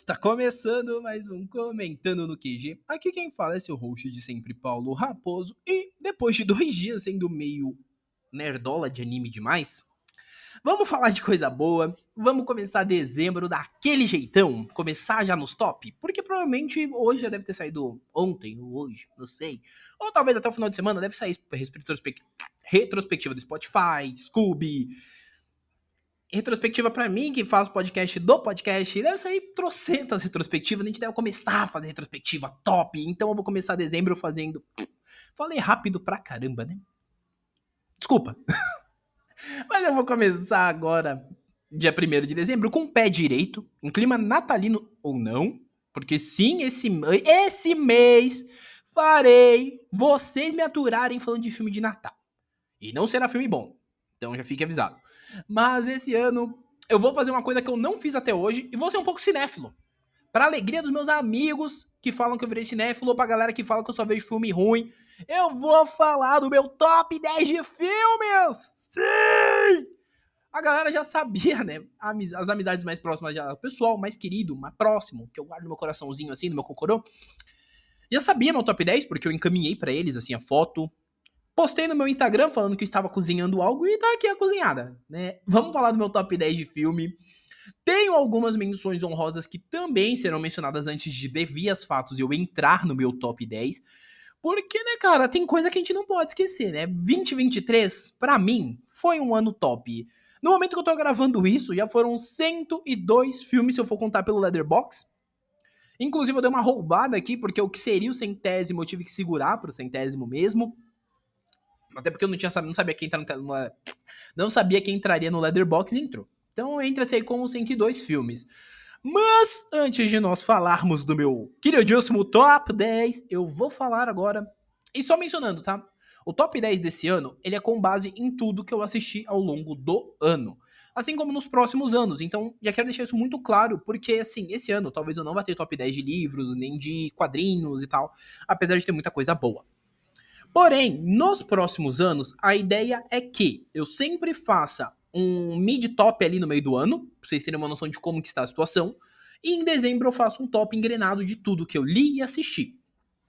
Está começando mais um Comentando no QG. Aqui quem fala é seu host de sempre, Paulo Raposo. E depois de dois dias sendo meio nerdola de anime demais, vamos falar de coisa boa. Vamos começar dezembro daquele jeitão. Começar já nos top. Porque provavelmente hoje já deve ter saído ontem ou hoje, não sei. Ou talvez até o final de semana deve sair retrospectiva do Spotify, Scooby retrospectiva para mim, que faz podcast do podcast, deve sair trocentas retrospectivas, a gente deve começar a fazer retrospectiva top, então eu vou começar dezembro fazendo... Falei rápido pra caramba, né? Desculpa. Mas eu vou começar agora, dia 1 de dezembro, com o pé direito, em clima natalino ou não, porque sim, esse, esse mês farei vocês me aturarem falando de filme de Natal. E não será filme bom. Então já fique avisado. Mas esse ano eu vou fazer uma coisa que eu não fiz até hoje e vou ser um pouco cinéfilo. Pra alegria dos meus amigos que falam que eu virei cinéfilo ou pra galera que fala que eu só vejo filme ruim, eu vou falar do meu top 10 de filmes! Sim! A galera já sabia, né? As amizades mais próximas, já, o pessoal mais querido, mais próximo, que eu guardo no meu coraçãozinho assim, no meu cocorô, já sabia meu top 10, porque eu encaminhei para eles, assim, a foto, Postei no meu Instagram falando que estava cozinhando algo e tá aqui a cozinhada, né? Vamos falar do meu top 10 de filme. Tenho algumas menções honrosas que também serão mencionadas antes de Devias Fatos eu entrar no meu top 10. Porque, né, cara, tem coisa que a gente não pode esquecer, né? 2023, para mim, foi um ano top. No momento que eu tô gravando isso, já foram 102 filmes, se eu for contar pelo Leatherbox. Inclusive, eu dei uma roubada aqui, porque o que seria o centésimo eu tive que segurar pro centésimo mesmo. Até porque eu não, tinha, não sabia quem entrar no, não sabia quem entraria no Leatherbox e entrou. Então entra-se aí como 102 filmes. Mas antes de nós falarmos do meu queridíssimo top 10, eu vou falar agora. E só mencionando, tá? O top 10 desse ano, ele é com base em tudo que eu assisti ao longo do ano. Assim como nos próximos anos. Então, já quero deixar isso muito claro, porque assim, esse ano talvez eu não vá ter top 10 de livros, nem de quadrinhos e tal. Apesar de ter muita coisa boa. Porém, nos próximos anos, a ideia é que eu sempre faça um mid-top ali no meio do ano, pra vocês terem uma noção de como que está a situação, e em dezembro eu faço um top engrenado de tudo que eu li e assisti,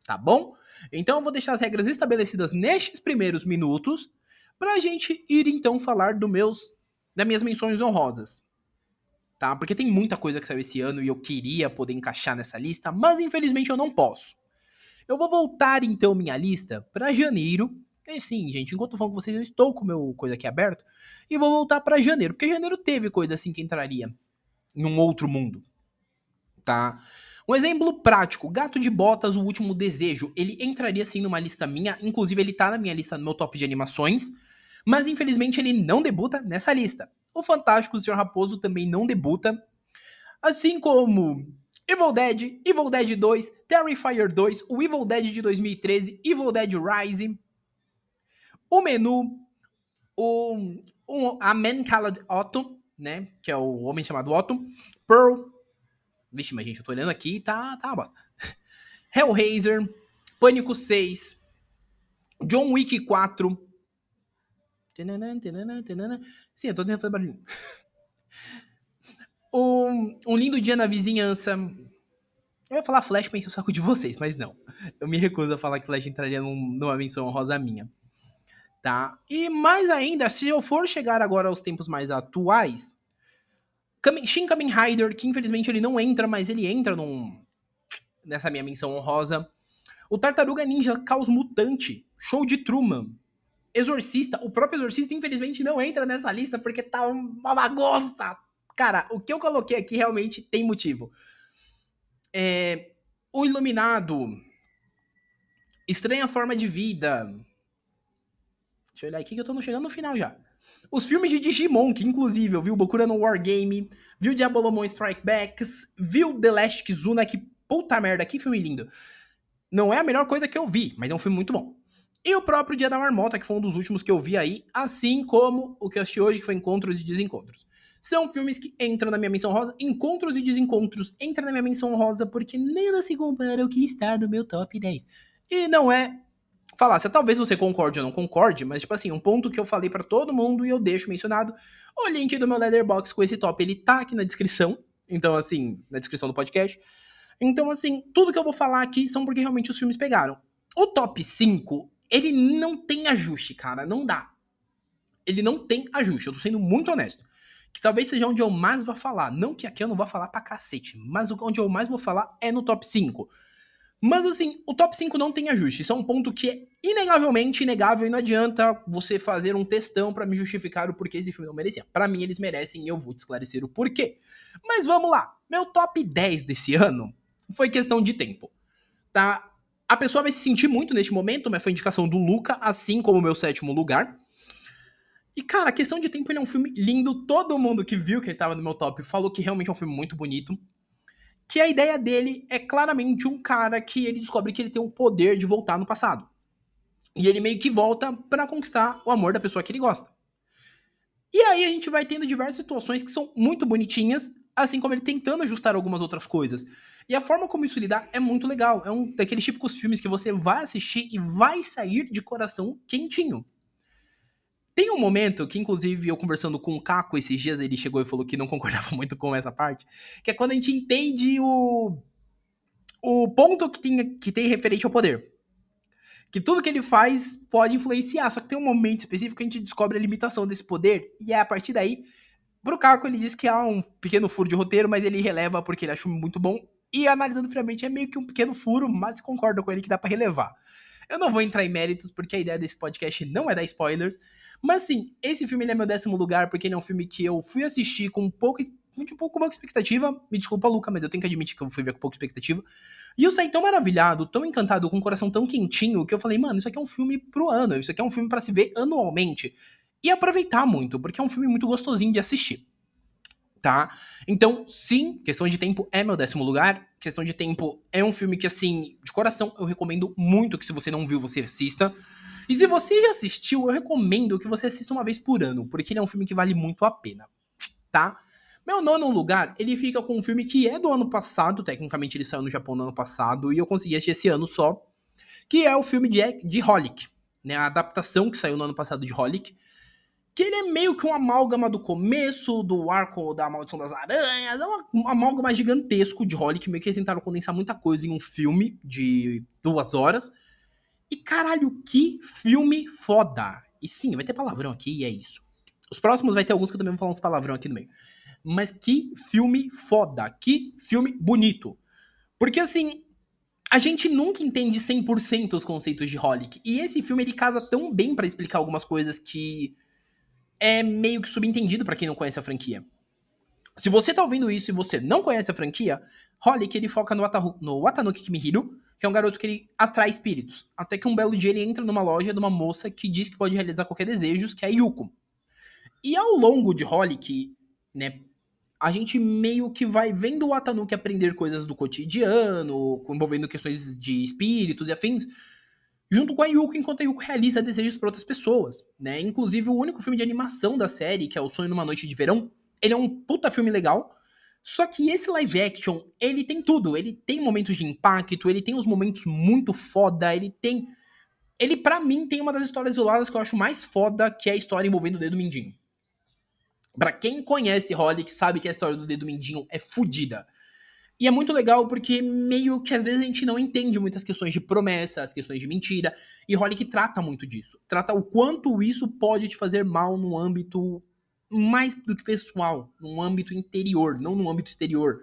tá bom? Então eu vou deixar as regras estabelecidas nestes primeiros minutos, pra gente ir então falar do meus, das minhas menções honrosas, tá? Porque tem muita coisa que saiu esse ano e eu queria poder encaixar nessa lista, mas infelizmente eu não posso. Eu vou voltar então minha lista para janeiro. E sim, gente, enquanto eu falo com vocês, eu estou com o meu coisa aqui aberto. E vou voltar para janeiro, porque janeiro teve coisa assim que entraria em um outro mundo. Tá? Um exemplo prático, Gato de Botas, O Último Desejo. Ele entraria sim numa lista minha, inclusive ele tá na minha lista, no meu top de animações, mas infelizmente ele não debuta nessa lista. O Fantástico Senhor Raposo também não debuta, assim como Evil Dead, Evil Dead 2, Terrifier 2, o Evil Dead de 2013, Evil Dead Rising, o menu, o, o, a Man Called Otto, né, que é o homem chamado Otto, Pearl, vixe, mas gente, eu tô olhando aqui tá, tá uma bosta. Hellraiser, Pânico 6, John Wick 4, Sim, eu tô tentando fazer barulhinho. Um, um lindo dia na vizinhança. Eu ia falar Flash pra o saco de vocês, mas não. Eu me recuso a falar que Flash entraria num, numa menção rosa minha. Tá? E mais ainda, se eu for chegar agora aos tempos mais atuais, Shin Kamen Rider, que infelizmente ele não entra, mas ele entra num, nessa minha menção honrosa. O Tartaruga Ninja Caos Mutante, Show de Truman. Exorcista, o próprio Exorcista infelizmente não entra nessa lista porque tá uma bagunça, Cara, o que eu coloquei aqui realmente tem motivo. É, o Iluminado. Estranha Forma de Vida. Deixa eu olhar aqui que eu tô chegando no final já. Os filmes de Digimon, que inclusive eu vi o Bokura no Wargame, vi o Diabolomon Strike Backs, vi o The Last Kizuna, que puta merda, que filme lindo. Não é a melhor coisa que eu vi, mas é um filme muito bom. E o próprio Dia da Marmota, que foi um dos últimos que eu vi aí, assim como o que eu assisti hoje, que foi Encontros e Desencontros. São filmes que entram na minha menção rosa. Encontros e Desencontros entram na minha menção rosa porque nada se compara ao que está no meu top 10. E não é falácia. Talvez você concorde ou não concorde, mas, tipo assim, um ponto que eu falei para todo mundo e eu deixo mencionado. O link do meu Leatherbox com esse top, ele tá aqui na descrição. Então, assim, na descrição do podcast. Então, assim, tudo que eu vou falar aqui são porque realmente os filmes pegaram. O top 5, ele não tem ajuste, cara. Não dá. Ele não tem ajuste. Eu tô sendo muito honesto. Que talvez seja onde eu mais vou falar. Não que aqui eu não vou falar pra cacete, mas onde eu mais vou falar é no top 5. Mas assim, o top 5 não tem ajuste. Isso é um ponto que é inegavelmente inegável e não adianta você fazer um textão para me justificar o porquê esse filme não merecia. Para mim eles merecem e eu vou te esclarecer o porquê. Mas vamos lá. Meu top 10 desse ano foi questão de tempo. Tá? A pessoa vai se sentir muito neste momento, mas foi indicação do Luca, assim como o meu sétimo lugar. E, cara, a questão de tempo ele é um filme lindo. Todo mundo que viu que ele tava no meu top falou que realmente é um filme muito bonito. Que a ideia dele é claramente um cara que ele descobre que ele tem o poder de voltar no passado. E ele meio que volta para conquistar o amor da pessoa que ele gosta. E aí a gente vai tendo diversas situações que são muito bonitinhas, assim como ele tentando ajustar algumas outras coisas. E a forma como isso lidar é muito legal. É um daqueles típicos filmes que você vai assistir e vai sair de coração quentinho. Tem um momento que, inclusive, eu conversando com o Caco esses dias, ele chegou e falou que não concordava muito com essa parte, que é quando a gente entende o, o ponto que tem, que tem referente ao poder. Que tudo que ele faz pode influenciar, só que tem um momento específico que a gente descobre a limitação desse poder, e é a partir daí, pro Caco ele diz que há um pequeno furo de roteiro, mas ele releva porque ele acha muito bom, e analisando friamente é meio que um pequeno furo, mas concordo com ele que dá para relevar. Eu não vou entrar em méritos, porque a ideia desse podcast não é dar spoilers. Mas sim, esse filme é meu décimo lugar, porque ele é um filme que eu fui assistir com um pouco pouca expectativa. Me desculpa, Luca, mas eu tenho que admitir que eu fui ver com pouca expectativa. E eu saí tão maravilhado, tão encantado, com o coração tão quentinho, que eu falei, mano, isso aqui é um filme pro ano. Isso aqui é um filme para se ver anualmente. E aproveitar muito, porque é um filme muito gostosinho de assistir tá? Então, sim, questão de tempo é meu décimo lugar. Questão de tempo é um filme que, assim, de coração, eu recomendo muito que se você não viu, você assista. E se você já assistiu, eu recomendo que você assista uma vez por ano, porque ele é um filme que vale muito a pena, tá? Meu nono lugar, ele fica com um filme que é do ano passado, tecnicamente ele saiu no Japão no ano passado, e eu consegui assistir esse ano só, que é o filme de, de Holic, né? A adaptação que saiu no ano passado de Holic, que ele é meio que um amálgama do começo, do arco da Maldição das Aranhas, é um amálgama gigantesco de Holly, que meio que tentaram condensar muita coisa em um filme de duas horas. E caralho, que filme foda! E sim, vai ter palavrão aqui e é isso. Os próximos vai ter alguns que eu também vou falar uns palavrão aqui no meio. Mas que filme foda, que filme bonito. Porque assim, a gente nunca entende 100% os conceitos de Holic. E esse filme ele casa tão bem para explicar algumas coisas que é meio que subentendido para quem não conhece a franquia. Se você tá ouvindo isso e você não conhece a franquia, Holic ele foca no, Atahu, no Watanuki Kimihiro, que é um garoto que ele atrai espíritos. Até que um belo dia ele entra numa loja de uma moça que diz que pode realizar qualquer desejo, que é a Yuko. E ao longo de Holic, né, a gente meio que vai vendo o Watanuki aprender coisas do cotidiano, envolvendo questões de espíritos e afins, junto com a Yuko, enquanto a Yuko realiza desejos para outras pessoas, né? Inclusive, o único filme de animação da série, que é O Sonho numa Noite de Verão, ele é um puta filme legal, só que esse live action, ele tem tudo. Ele tem momentos de impacto, ele tem uns momentos muito foda, ele tem... Ele, para mim, tem uma das histórias isoladas que eu acho mais foda, que é a história envolvendo o Dedo Mindinho. Pra quem conhece que sabe que a história do Dedo Mindinho é fodida. E é muito legal porque meio que às vezes a gente não entende muitas questões de promessa, as questões de mentira. E Holic trata muito disso. Trata o quanto isso pode te fazer mal no âmbito mais do que pessoal, num âmbito interior, não no âmbito exterior.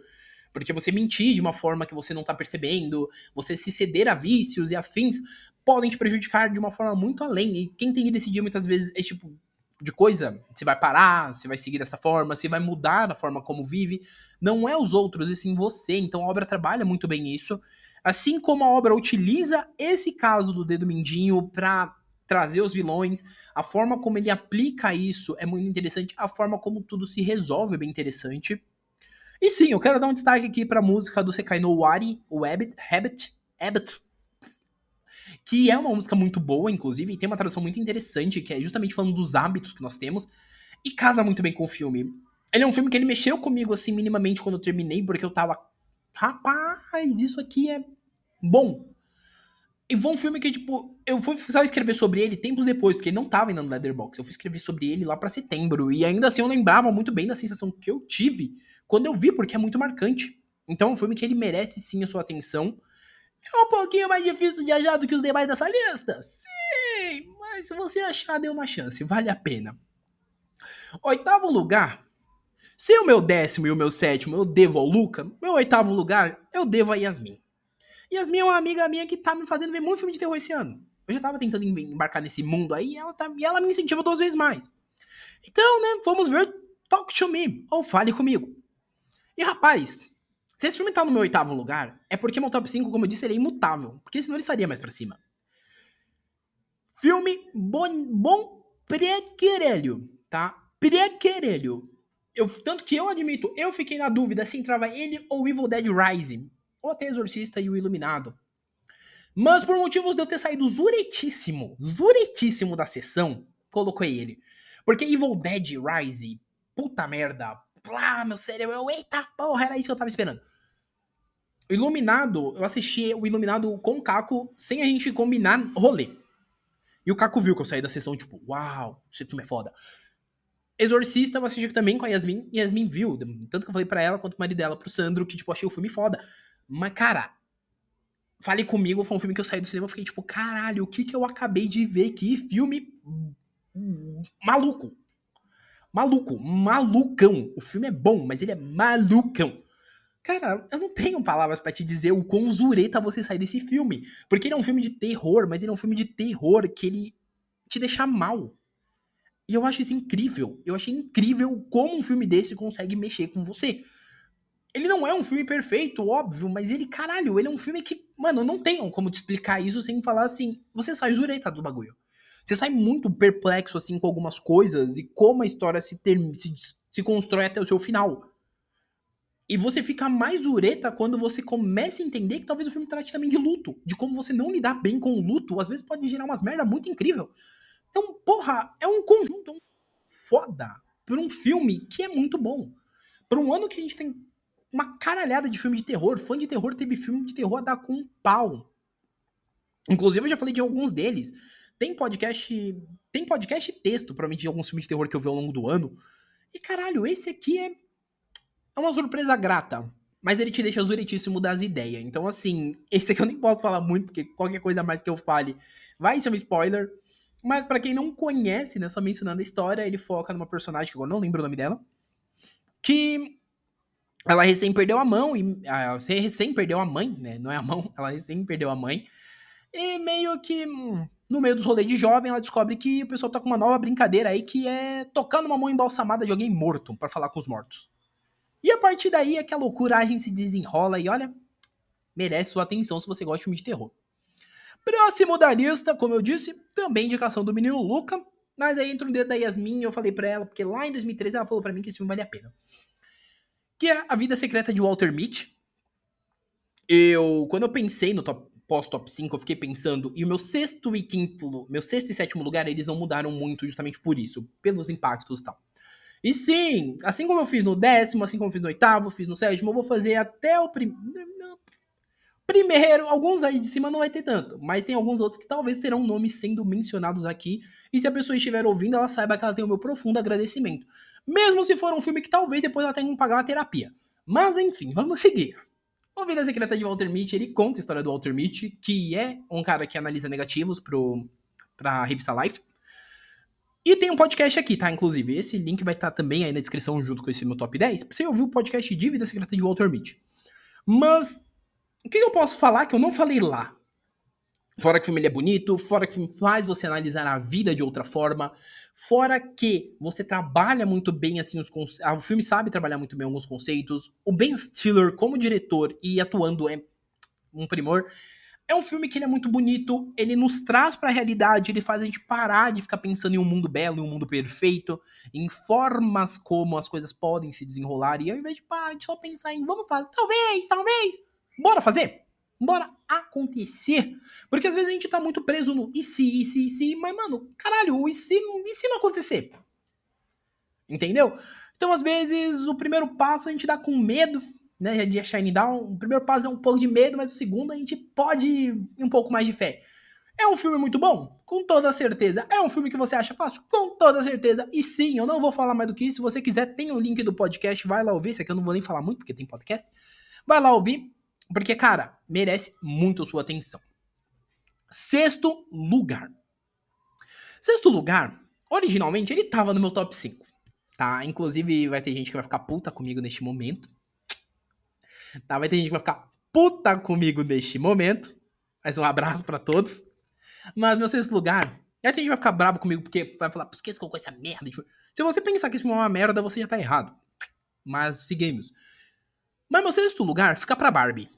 Porque você mentir de uma forma que você não tá percebendo, você se ceder a vícios e afins, podem te prejudicar de uma forma muito além. E quem tem que decidir muitas vezes é tipo, de coisa, você vai parar, você vai seguir dessa forma, você vai mudar a forma como vive, não é os outros, e sim você. Então a obra trabalha muito bem isso. Assim como a obra utiliza esse caso do dedo mindinho para trazer os vilões, a forma como ele aplica isso é muito interessante, a forma como tudo se resolve é bem interessante. E sim, eu quero dar um destaque aqui para a música do Sekai no Wari, o Habit, Habit, Habit, que é uma música muito boa, inclusive, e tem uma tradução muito interessante, que é justamente falando dos hábitos que nós temos, e casa muito bem com o filme. Ele é um filme que ele mexeu comigo, assim, minimamente quando eu terminei, porque eu tava, rapaz, isso aqui é bom. E foi um filme que, tipo, eu fui só escrever sobre ele tempos depois, porque ele não tava ainda no Leatherbox. Eu fui escrever sobre ele lá para setembro. E ainda assim eu lembrava muito bem da sensação que eu tive quando eu vi, porque é muito marcante. Então é um filme que ele merece sim a sua atenção. É um pouquinho mais difícil de achar do que os demais dessa lista. Sim, mas se você achar, dê uma chance. Vale a pena. Oitavo lugar. Se o meu décimo e o meu sétimo eu devo ao Luca, meu oitavo lugar eu devo a Yasmin. Yasmin é uma amiga minha que tá me fazendo ver muito filme de terror esse ano. Eu já tava tentando embarcar nesse mundo aí e ela, tá, e ela me incentiva duas vezes mais. Então, né, vamos ver Talk to Me, ou Fale Comigo. E rapaz, se esse filme tá no meu oitavo lugar, é porque meu top 5, como eu disse, ele é imutável. Porque senão ele estaria mais pra cima. Filme bom, bom prequerelho, tá? Prequerelho. Eu, tanto que eu admito, eu fiquei na dúvida se entrava ele ou Evil Dead Rising ou até Exorcista e o Iluminado. Mas por motivos de eu ter saído zuretíssimo, zuretíssimo da sessão, coloquei ele. Porque Evil Dead Rise, puta merda, plá, meu cérebro, eu, eita porra, era isso que eu tava esperando. Iluminado, eu assisti o Iluminado com o Caco sem a gente combinar rolê. E o Caco viu que eu saí da sessão, tipo, uau, esse filme é foda. Exorcista eu assisti também com a Yasmin, e Yasmin viu. Tanto que eu falei pra ela quanto o marido dela, pro Sandro, que, tipo, achei o filme foda. Mas, cara, Fale Comigo foi um filme que eu saí do cinema e fiquei tipo, caralho, o que que eu acabei de ver aqui? Filme maluco. Maluco, malucão. O filme é bom, mas ele é malucão. Cara, eu não tenho palavras para te dizer o quão zureta você sai desse filme. Porque ele é um filme de terror, mas ele é um filme de terror que ele te deixa mal. E eu acho isso incrível. Eu achei incrível como um filme desse consegue mexer com você. Ele não é um filme perfeito, óbvio, mas ele, caralho, ele é um filme que, mano, não tenho como te explicar isso sem falar assim. Você sai zureta do bagulho. Você sai muito perplexo, assim, com algumas coisas e como a história se, ter, se, se constrói até o seu final. E você fica mais ureta quando você começa a entender que talvez o filme trate também de luto. De como você não lidar bem com o luto, às vezes pode gerar umas merda muito incrível. Então, porra, é um conjunto foda por um filme que é muito bom. Por um ano que a gente tem uma caralhada de filme de terror. Fã de terror teve filme de terror a dar com um pau. Inclusive, eu já falei de alguns deles. Tem podcast. Tem podcast texto, provavelmente, de alguns filmes de terror que eu vi ao longo do ano. E caralho, esse aqui é. É uma surpresa grata. Mas ele te deixa zuretíssimo das ideias. Então, assim, esse aqui eu nem posso falar muito, porque qualquer coisa mais que eu fale vai ser um spoiler. Mas para quem não conhece, né, só mencionando a história, ele foca numa personagem que agora não lembro o nome dela. Que ela recém perdeu a mão, e a, recém perdeu a mãe, né? Não é a mão, ela recém perdeu a mãe. E meio que hum, no meio dos rolês de jovem, ela descobre que o pessoal tá com uma nova brincadeira aí que é tocando uma mão embalsamada de alguém morto para falar com os mortos. E a partir daí é que a loucuragem se desenrola e olha, merece sua atenção se você gosta de filme de terror. Próximo da lista, como eu disse, também indicação do menino Luca, mas aí entra o dedo da Yasmin e eu falei pra ela, porque lá em 2013 ela falou para mim que esse filme vale a pena que é A Vida Secreta de Walter Mitty. Eu, quando eu pensei no top, pós-top 5, eu fiquei pensando, e o meu sexto e quinto, meu sexto e sétimo lugar, eles não mudaram muito justamente por isso, pelos impactos e tal. E sim, assim como eu fiz no décimo, assim como eu fiz no oitavo, fiz no sétimo, eu vou fazer até o primeiro. Primeiro, alguns aí de cima não vai ter tanto, mas tem alguns outros que talvez terão nomes sendo mencionados aqui. E se a pessoa estiver ouvindo, ela saiba que ela tem o meu profundo agradecimento. Mesmo se for um filme que talvez depois ela tenha que pagar uma terapia. Mas enfim, vamos seguir. O Vida Secreta de Walter Mitty, ele conta a história do Walter Mitty, que é um cara que analisa negativos pro, pra revista Life. E tem um podcast aqui, tá? Inclusive, esse link vai estar tá também aí na descrição junto com esse meu top 10, pra você ouvir o podcast de Vida Secreta de Walter Mitty. Mas, o que eu posso falar que eu não falei lá? Fora que o filme é bonito, fora que o filme faz você analisar a vida de outra forma, fora que você trabalha muito bem assim os conceitos, ah, o filme sabe trabalhar muito bem alguns conceitos. O Ben Stiller como diretor e atuando é um primor. É um filme que ele é muito bonito, ele nos traz para a realidade, ele faz a gente parar de ficar pensando em um mundo belo, em um mundo perfeito, em formas como as coisas podem se desenrolar, e ao invés de parar de só pensar em vamos fazer, talvez, talvez, bora fazer. Bora acontecer. Porque às vezes a gente tá muito preso no e se, e se, e se, mas, mano, caralho, e se, e se não acontecer? Entendeu? Então, às vezes, o primeiro passo a gente dá com medo, né? De Shine Down, o primeiro passo é um pouco de medo, mas o segundo a gente pode ir um pouco mais de fé. É um filme muito bom? Com toda certeza. É um filme que você acha fácil? Com toda certeza. E sim, eu não vou falar mais do que isso. Se você quiser, tem o link do podcast, vai lá ouvir. Esse aqui eu não vou nem falar muito, porque tem podcast. Vai lá ouvir, porque, cara, merece muito sua atenção. Sexto lugar. Sexto lugar, originalmente, ele tava no meu top 5. Tá? Inclusive, vai ter gente que vai ficar puta comigo neste momento. Tá? Vai ter gente que vai ficar puta comigo neste momento. Mas um abraço para todos. Mas meu sexto lugar. Aí tem gente que vai ficar bravo comigo porque vai falar, por que você colocou essa merda? Se você pensar que isso é uma merda, você já tá errado. Mas seguimos. Mas meu sexto lugar fica pra Barbie.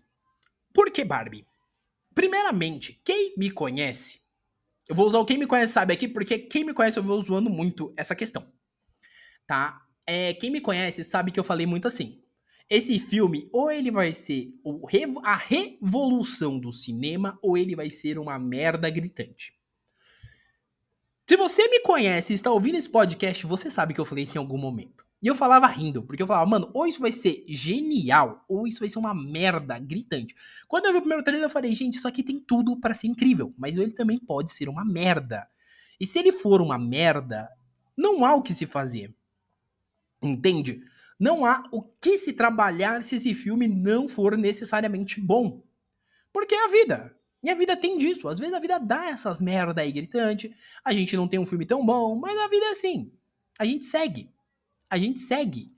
Por que Barbie? Primeiramente, quem me conhece. Eu vou usar o quem me conhece sabe aqui, porque quem me conhece eu vou zoando muito essa questão. Tá? É, quem me conhece sabe que eu falei muito assim. Esse filme, ou ele vai ser a revolução do cinema, ou ele vai ser uma merda gritante. Se você me conhece e está ouvindo esse podcast, você sabe que eu falei isso em algum momento. E eu falava rindo, porque eu falava, mano, ou isso vai ser genial, ou isso vai ser uma merda gritante. Quando eu vi o primeiro trailer, eu falei, gente, isso aqui tem tudo para ser incrível, mas ele também pode ser uma merda. E se ele for uma merda, não há o que se fazer. Entende? Não há o que se trabalhar se esse filme não for necessariamente bom. Porque é a vida. E a vida tem disso. Às vezes a vida dá essas merda aí gritante. A gente não tem um filme tão bom, mas a vida é assim. A gente segue. A gente segue.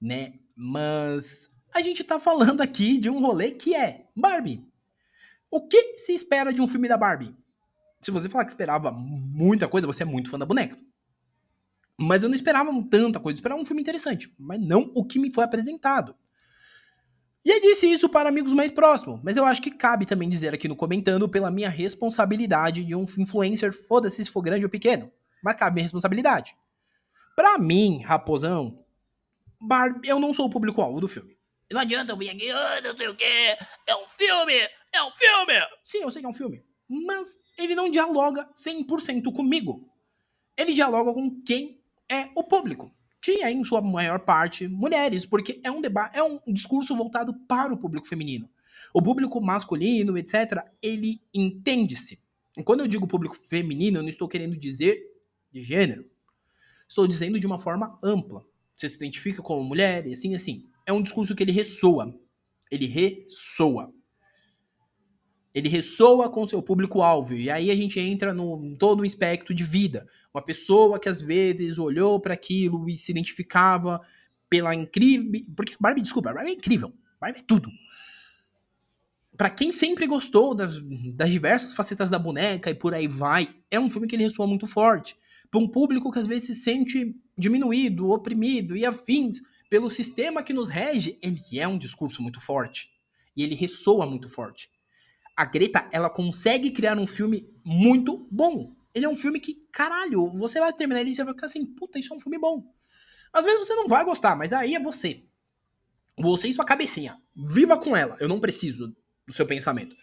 Né? Mas a gente tá falando aqui de um rolê que é Barbie. O que se espera de um filme da Barbie? Se você falar que esperava muita coisa, você é muito fã da boneca. Mas eu não esperava tanta coisa, eu esperava um filme interessante, mas não o que me foi apresentado. E eu disse isso para amigos mais próximos, mas eu acho que cabe também dizer aqui no comentando pela minha responsabilidade de um influencer, foda-se se for grande ou pequeno, mas cabe minha responsabilidade. Para mim, raposão, Barbie, eu não sou o público-alvo do filme. Não adianta eu vir aqui, ah, não sei o quê, é um filme, é um filme. Sim, eu sei que é um filme, mas ele não dialoga 100% comigo. Ele dialoga com quem é o público, que é em sua maior parte mulheres, porque é um debate, é um discurso voltado para o público feminino. O público masculino, etc., ele entende-se. E quando eu digo público feminino, eu não estou querendo dizer de gênero. Estou dizendo de uma forma ampla. Você se identifica como mulher e assim, assim. É um discurso que ele ressoa. Ele ressoa ele ressoa com seu público-alvo. E aí a gente entra no todo um espectro de vida. Uma pessoa que às vezes olhou para aquilo e se identificava pela incrível. Porque Barbie, desculpa, Barbie é incrível. Barbie é tudo. Para quem sempre gostou das, das diversas facetas da boneca e por aí vai, é um filme que ele ressoa muito forte. Para um público que às vezes se sente diminuído, oprimido e afins pelo sistema que nos rege, ele é um discurso muito forte. E ele ressoa muito forte a Greta, ela consegue criar um filme muito bom. Ele é um filme que, caralho, você vai terminar ele e você vai ficar assim, puta, isso é um filme bom. Às vezes você não vai gostar, mas aí é você. Você e sua cabecinha. Viva com ela. Eu não preciso do seu pensamento.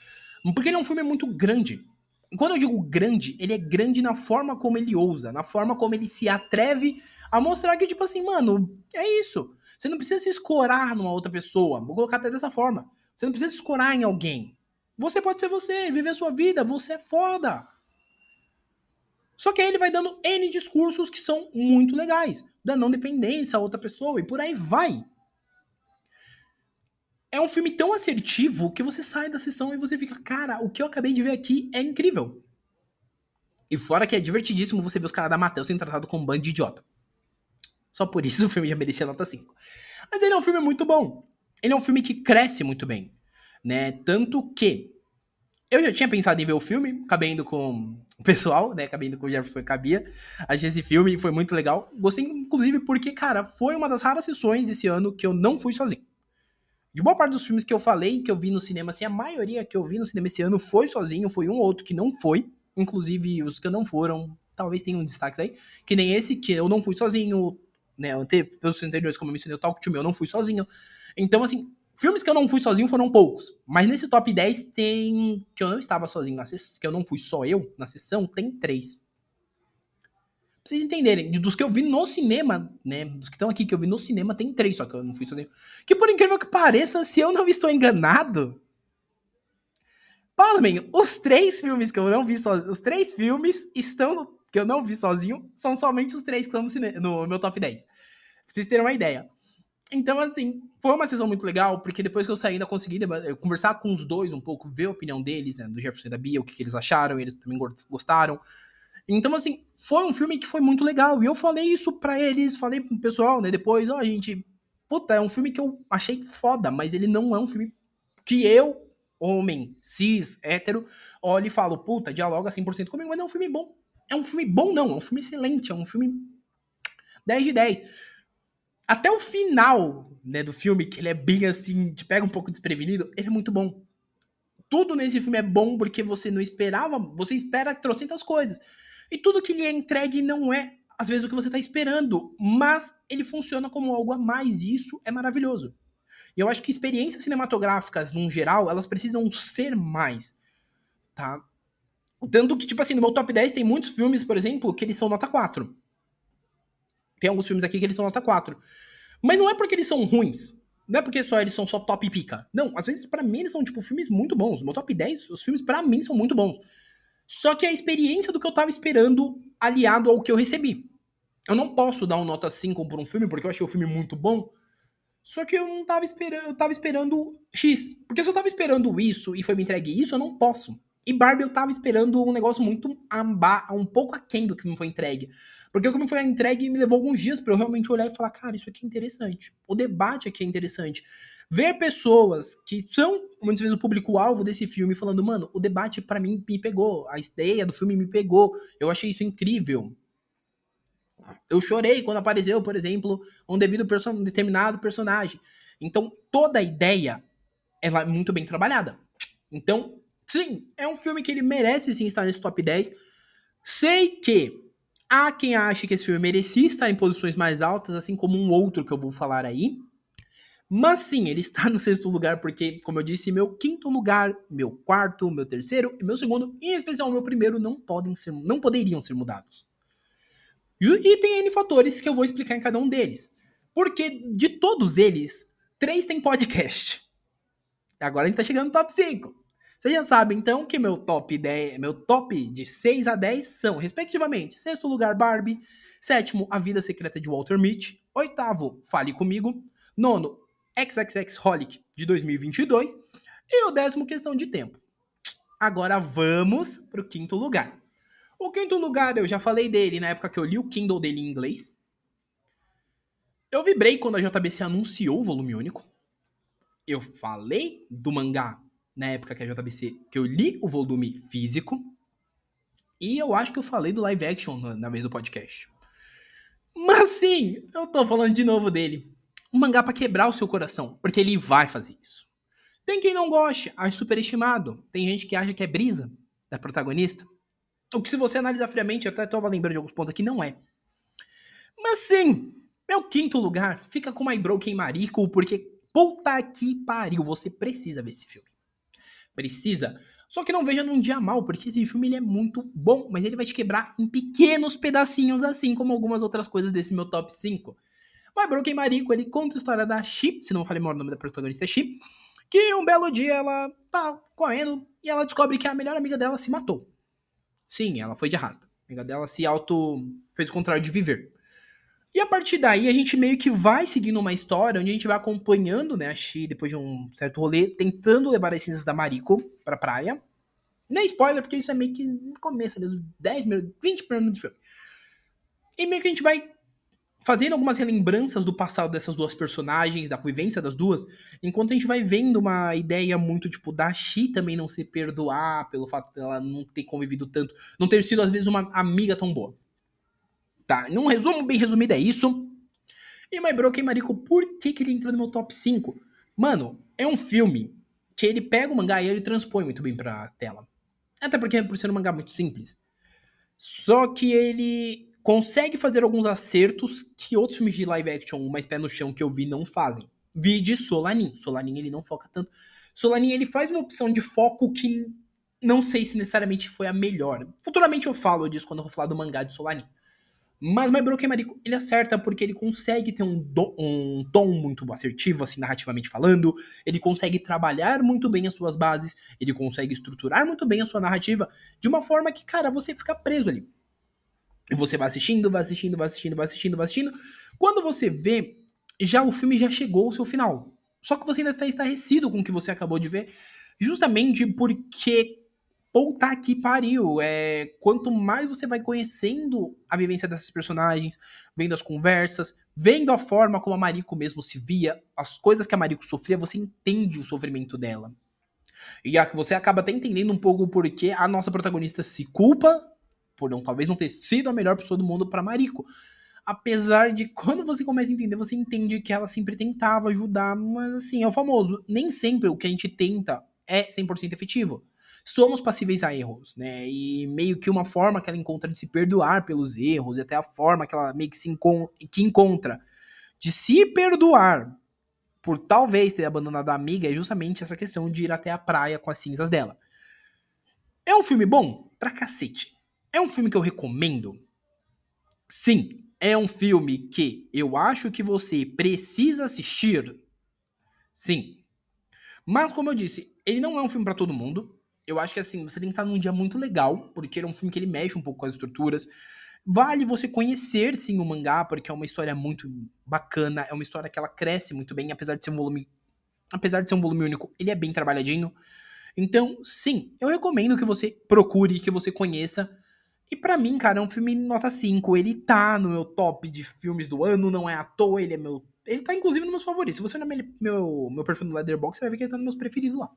Porque ele é um filme muito grande. Quando eu digo grande, ele é grande na forma como ele ousa, na forma como ele se atreve a mostrar que, tipo assim, mano, é isso. Você não precisa se escorar numa outra pessoa. Vou colocar até dessa forma. Você não precisa se escorar em alguém. Você pode ser você, viver sua vida, você é foda. Só que aí ele vai dando N discursos que são muito legais, da não dependência a outra pessoa e por aí vai. É um filme tão assertivo que você sai da sessão e você fica, cara, o que eu acabei de ver aqui é incrível. E fora que é divertidíssimo você ver os caras da Matheus sendo tratado como um bando de idiota. Só por isso o filme já merecia nota 5. Mas ele é um filme muito bom. Ele é um filme que cresce muito bem né? Tanto que eu já tinha pensado em ver o filme, acabei indo com o pessoal, né? Acabei indo com o Jefferson e Cabia. Achei esse filme foi muito legal. Gostei, inclusive, porque, cara, foi uma das raras sessões esse ano que eu não fui sozinho. De boa parte dos filmes que eu falei, que eu vi no cinema, assim, a maioria que eu vi no cinema esse ano foi sozinho, foi um ou outro que não foi. Inclusive, os que não foram, talvez tenham destaques aí. Que nem esse, que eu não fui sozinho, né? Pelos anteriores, como eu mencionei, o Talk to Me, eu não fui sozinho. Então, assim, Filmes que eu não fui sozinho foram poucos, mas nesse top 10 tem que eu não estava sozinho que eu não fui só eu na sessão, tem três. Vocês entenderem, dos que eu vi no cinema, né? Dos que estão aqui que eu vi no cinema, tem três, só que eu não fui sozinho. Que por incrível que pareça, se eu não estou enganado. Pasmem, os três filmes que eu não vi sozinho. Os três filmes estão. que eu não vi sozinho, são somente os três que estão no, cine, no meu top 10. Pra vocês terem uma ideia. Então, assim, foi uma sessão muito legal, porque depois que eu saí, ainda consegui conversar com os dois um pouco, ver a opinião deles, né, do Jefferson e da Bia, o que, que eles acharam, eles também gostaram. Então, assim, foi um filme que foi muito legal. E eu falei isso para eles, falei pro pessoal, né? Depois, ó, oh, gente, puta, é um filme que eu achei foda, mas ele não é um filme que eu, homem, cis, hétero, olho e falo, puta, dialoga 100% comigo, mas não é um filme bom. É um filme bom, não, é um filme excelente, é um filme 10 de 10. Até o final, né, do filme, que ele é bem assim, te pega um pouco desprevenido, ele é muito bom. Tudo nesse filme é bom porque você não esperava, você espera trocentas coisas. E tudo que lhe é entregue não é, às vezes, o que você está esperando, mas ele funciona como algo a mais, e isso é maravilhoso. E eu acho que experiências cinematográficas, num geral, elas precisam ser mais, tá? Tanto que, tipo assim, no meu top 10 tem muitos filmes, por exemplo, que eles são nota 4. Tem alguns filmes aqui que eles são nota 4. Mas não é porque eles são ruins. Não é porque só eles são só top pica. Não, às vezes para mim eles são tipo filmes muito bons. No meu top 10, os filmes para mim são muito bons. Só que a experiência do que eu tava esperando aliado ao que eu recebi. Eu não posso dar uma nota 5 por um filme, porque eu achei o filme muito bom. Só que eu não tava esperando, eu tava esperando X. Porque se eu tava esperando isso e foi me entregue isso, eu não posso. E Barbie eu tava esperando um negócio muito amba, um pouco aquém do que me foi entregue. Porque o que me foi entregue me levou alguns dias para eu realmente olhar e falar, cara, isso aqui é interessante. O debate aqui é interessante ver pessoas que são, muitas vezes, o público-alvo desse filme falando, mano, o debate para mim me pegou, a ideia do filme me pegou, eu achei isso incrível. Eu chorei quando apareceu, por exemplo, um devido person um determinado personagem. Então, toda a ideia ela é muito bem trabalhada. Então, sim, é um filme que ele merece sim estar nesse top 10. Sei que há quem ache que esse filme merecia estar em posições mais altas, assim como um outro que eu vou falar aí. Mas sim, ele está no sexto lugar porque, como eu disse, meu quinto lugar, meu quarto, meu terceiro e meu segundo, em especial meu primeiro, não podem ser, não poderiam ser mudados. E, e tem N fatores que eu vou explicar em cada um deles. Porque de todos eles, três têm podcast. Agora a gente tá chegando no top 5. Vocês já sabem, então, que meu top 10, meu top de 6 a 10 são, respectivamente, sexto lugar, Barbie, sétimo, A Vida Secreta de Walter Mitty, oitavo, Fale Comigo, nono, XXX Holic de 2022 e o décimo questão de tempo. Agora vamos para o quinto lugar. O quinto lugar, eu já falei dele na época que eu li o Kindle dele em inglês. Eu vibrei quando a JBC anunciou o volume único. Eu falei do mangá na época que a JBC, que eu li o volume físico. E eu acho que eu falei do live action na, na vez do podcast. Mas sim, eu tô falando de novo dele um mangá para quebrar o seu coração, porque ele vai fazer isso. Tem quem não goste, acha superestimado. Tem gente que acha que é brisa da protagonista. O que, se você analisar friamente, até tava lembrando de alguns pontos aqui, não é. Mas sim, meu quinto lugar fica com My Broken Marico, porque puta que pariu, você precisa ver esse filme. Precisa. Só que não veja num dia mal, porque esse filme ele é muito bom, mas ele vai te quebrar em pequenos pedacinhos, assim como algumas outras coisas desse meu top 5. My Broken Marico, ele conta a história da Shi, se não falei mal o nome da protagonista é Shi, que um belo dia ela tá correndo e ela descobre que a melhor amiga dela se matou. Sim, ela foi de arrasta. A amiga dela se auto fez o contrário de viver. E a partir daí a gente meio que vai seguindo uma história onde a gente vai acompanhando, né, a Shi depois de um certo rolê, tentando levar as cinzas da Mariko pra praia. Nem spoiler, porque isso é meio que no começo, ali, uns 10 minutos, 20 minutos do filme. E meio que a gente vai fazendo algumas relembranças do passado dessas duas personagens, da convivência das duas, enquanto a gente vai vendo uma ideia muito, tipo, da Shi também não se perdoar pelo fato dela não ter convivido tanto, não ter sido, às vezes, uma amiga tão boa. Tá, num resumo bem resumido é isso. E My Broken Mariko, por que, que ele entrou no meu top 5? Mano, é um filme que ele pega o mangá e ele transpõe muito bem pra tela. Até porque por ser um mangá muito simples. Só que ele consegue fazer alguns acertos que outros filmes de live action mais pé no chão que eu vi não fazem. Vi de Solanin. Solanin ele não foca tanto. Solanin ele faz uma opção de foco que não sei se necessariamente foi a melhor. Futuramente eu falo disso quando eu vou falar do mangá de Solanin. Mas My Broken Marico, ele acerta porque ele consegue ter um, do, um tom muito assertivo, assim, narrativamente falando. Ele consegue trabalhar muito bem as suas bases. Ele consegue estruturar muito bem a sua narrativa de uma forma que, cara, você fica preso ali. E você vai assistindo, vai assistindo, vai assistindo, vai assistindo, vai assistindo. Quando você vê, já o filme já chegou ao seu final. Só que você ainda está estarrecido com o que você acabou de ver, justamente porque Puta que pariu. É, quanto mais você vai conhecendo a vivência dessas personagens, vendo as conversas, vendo a forma como a Mariko mesmo se via, as coisas que a Mariko sofria, você entende o sofrimento dela. E você acaba até entendendo um pouco porque a nossa protagonista se culpa por não talvez não ter sido a melhor pessoa do mundo para Mariko. Apesar de quando você começa a entender, você entende que ela sempre tentava ajudar, mas assim, é o famoso, nem sempre o que a gente tenta é 100% efetivo somos passíveis a erros, né? E meio que uma forma que ela encontra de se perdoar pelos erros, e até a forma que ela meio que se encon que encontra de se perdoar por talvez ter abandonado a amiga é justamente essa questão de ir até a praia com as cinzas dela. É um filme bom? Pra cacete. É um filme que eu recomendo? Sim. É um filme que eu acho que você precisa assistir? Sim. Mas, como eu disse, ele não é um filme para todo mundo eu acho que assim, você tem que estar num dia muito legal, porque ele é um filme que ele mexe um pouco com as estruturas. Vale você conhecer sim o mangá, porque é uma história muito bacana, é uma história que ela cresce muito bem, apesar de ser um volume. Apesar de ser um volume único, ele é bem trabalhadinho. Então, sim, eu recomendo que você procure, que você conheça. E para mim, cara, é um filme nota 5. Ele tá no meu top de filmes do ano, não é à toa, ele é meu. Ele tá inclusive nos meus favoritos. Se você olhar meu, meu perfil no Letterboxd, você vai ver que ele tá nos meus preferidos lá.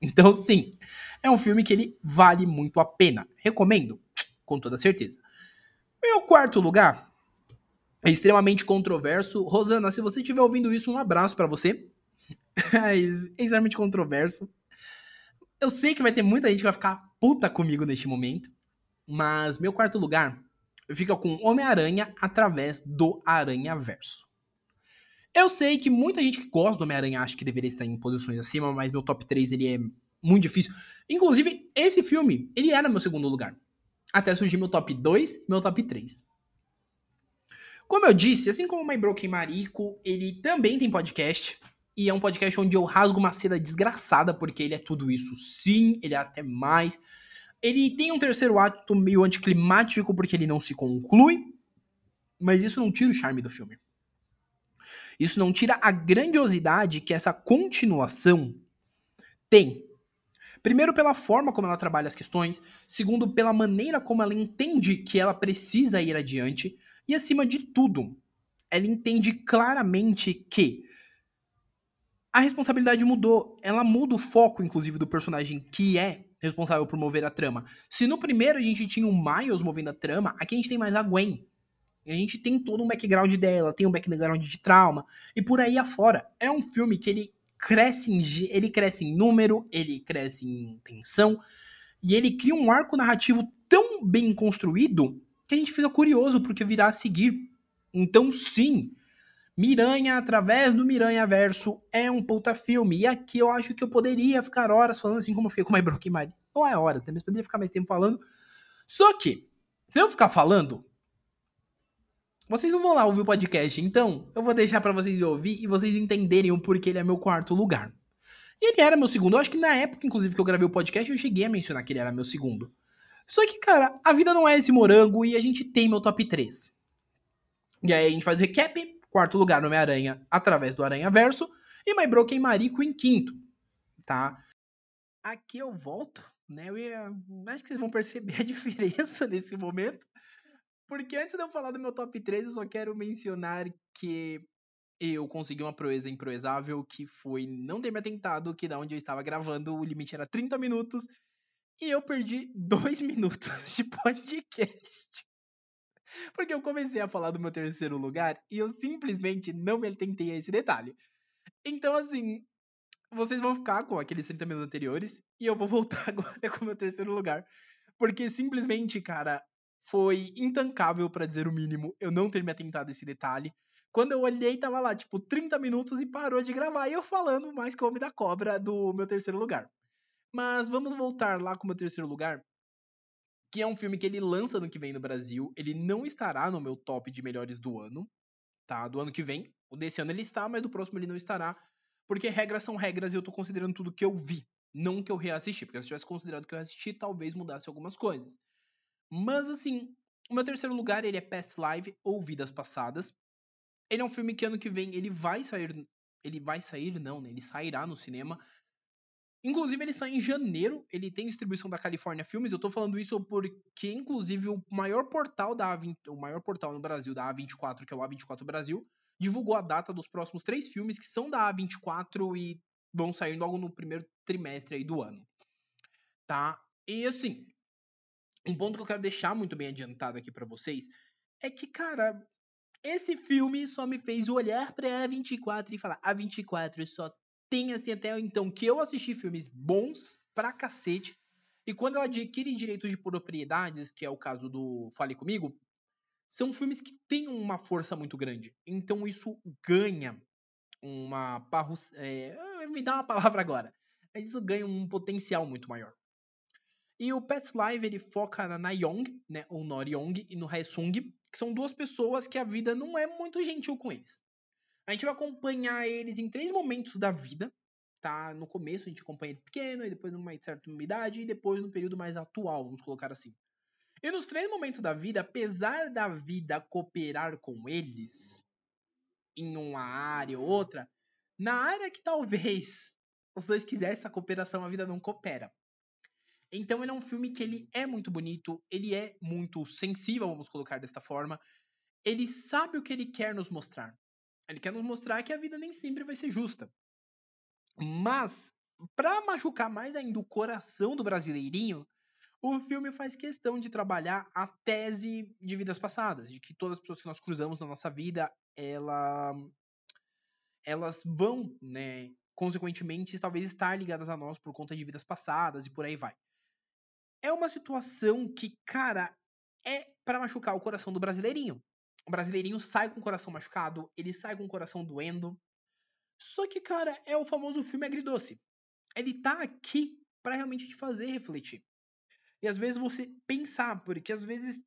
Então, sim, é um filme que ele vale muito a pena. Recomendo, com toda certeza. Meu quarto lugar é extremamente controverso. Rosana, se você estiver ouvindo isso, um abraço para você. é extremamente controverso. Eu sei que vai ter muita gente que vai ficar puta comigo neste momento, mas meu quarto lugar fica com Homem-Aranha através do Aranha Verso. Eu sei que muita gente que gosta do Homem-Aranha acha que deveria estar em posições acima, mas meu top 3 ele é muito difícil. Inclusive, esse filme, ele era meu segundo lugar. Até surgir meu top 2 meu top 3. Como eu disse, assim como o My Broken Marico, ele também tem podcast. E é um podcast onde eu rasgo uma seda desgraçada, porque ele é tudo isso sim, ele é até mais. Ele tem um terceiro ato meio anticlimático, porque ele não se conclui. Mas isso não tira o charme do filme. Isso não tira a grandiosidade que essa continuação tem. Primeiro, pela forma como ela trabalha as questões. Segundo, pela maneira como ela entende que ela precisa ir adiante. E, acima de tudo, ela entende claramente que a responsabilidade mudou. Ela muda o foco, inclusive, do personagem que é responsável por mover a trama. Se no primeiro a gente tinha o Miles movendo a trama, aqui a gente tem mais a Gwen. A gente tem todo um background dela, tem um background de trauma e por aí afora. É um filme que ele cresce em, ele cresce em número, ele cresce em tensão e ele cria um arco narrativo tão bem construído que a gente fica curioso porque virá a seguir. Então, sim, Miranha, através do Miranha Verso, é um puta filme. E aqui eu acho que eu poderia ficar horas falando assim como eu fiquei com My Broken Mari. Não é hora, também poderia ficar mais tempo falando. Só que, se eu ficar falando, vocês não vão lá ouvir o podcast, então eu vou deixar para vocês ouvir e vocês entenderem o porquê ele é meu quarto lugar. E ele era meu segundo. Eu acho que na época, inclusive, que eu gravei o podcast, eu cheguei a mencionar que ele era meu segundo. Só que, cara, a vida não é esse morango e a gente tem meu top 3. E aí a gente faz o recap. Quarto lugar, Homem-Aranha, através do Aranha Verso. E My Broken Marico em quinto, tá? Aqui eu volto, né? Eu ia... Acho que vocês vão perceber a diferença nesse momento. Porque antes de eu falar do meu top 3, eu só quero mencionar que eu consegui uma proeza improesável, que foi não ter me atentado que da onde eu estava gravando o limite era 30 minutos e eu perdi 2 minutos de podcast. Porque eu comecei a falar do meu terceiro lugar e eu simplesmente não me atentei a esse detalhe. Então, assim, vocês vão ficar com aqueles 30 minutos anteriores e eu vou voltar agora com o meu terceiro lugar. Porque simplesmente, cara, foi intancável, para dizer o mínimo, eu não ter me atentado a esse detalhe. Quando eu olhei, tava lá, tipo, 30 minutos e parou de gravar. E eu falando mais que o Homem da Cobra do meu terceiro lugar. Mas vamos voltar lá com o meu terceiro lugar. Que é um filme que ele lança no que vem no Brasil. Ele não estará no meu top de melhores do ano, tá? Do ano que vem. O desse ano ele está, mas do próximo ele não estará. Porque regras são regras e eu tô considerando tudo que eu vi. Não que eu reassisti. Porque se eu tivesse considerado que eu assisti, talvez mudasse algumas coisas. Mas assim, o meu terceiro lugar ele é Past Live ou Vidas Passadas. Ele é um filme que ano que vem ele vai sair. Ele vai sair, não, né? Ele sairá no cinema. Inclusive, ele sai em janeiro. Ele tem distribuição da California Filmes. Eu tô falando isso porque, inclusive, o maior portal da A20, o maior portal no Brasil da A24, que é o A24 Brasil, divulgou a data dos próximos três filmes que são da A24 e vão sair logo no primeiro trimestre aí do ano. Tá? E assim, um ponto que eu quero deixar muito bem adiantado aqui para vocês é que, cara, esse filme só me fez olhar pra A24 e falar: A24 só tem, assim, até então, que eu assisti filmes bons pra cacete. E quando ela adquire direitos de propriedades, que é o caso do Fale Comigo, são filmes que têm uma força muito grande. Então isso ganha uma. É, me dá uma palavra agora. Mas isso ganha um potencial muito maior. E o Pets Live ele foca na Nayoung, né, ou Noryong, e no Haesung, que são duas pessoas que a vida não é muito gentil com eles. A gente vai acompanhar eles em três momentos da vida, tá? No começo a gente acompanha eles pequenos, e depois numa certa idade, e depois no período mais atual, vamos colocar assim. E nos três momentos da vida, apesar da vida cooperar com eles, em uma área ou outra, na área que talvez os dois quisessem essa cooperação, a vida não coopera. Então ele é um filme que ele é muito bonito, ele é muito sensível, vamos colocar desta forma. Ele sabe o que ele quer nos mostrar. Ele quer nos mostrar que a vida nem sempre vai ser justa. Mas, para machucar mais ainda o coração do brasileirinho, o filme faz questão de trabalhar a tese de vidas passadas, de que todas as pessoas que nós cruzamos na nossa vida, ela, elas vão, né, consequentemente, talvez estar ligadas a nós por conta de vidas passadas e por aí vai. É uma situação que, cara, é para machucar o coração do brasileirinho. O brasileirinho sai com o coração machucado, ele sai com o coração doendo. Só que, cara, é o famoso filme agridoce. Ele tá aqui para realmente te fazer refletir. E às vezes você pensar, porque às vezes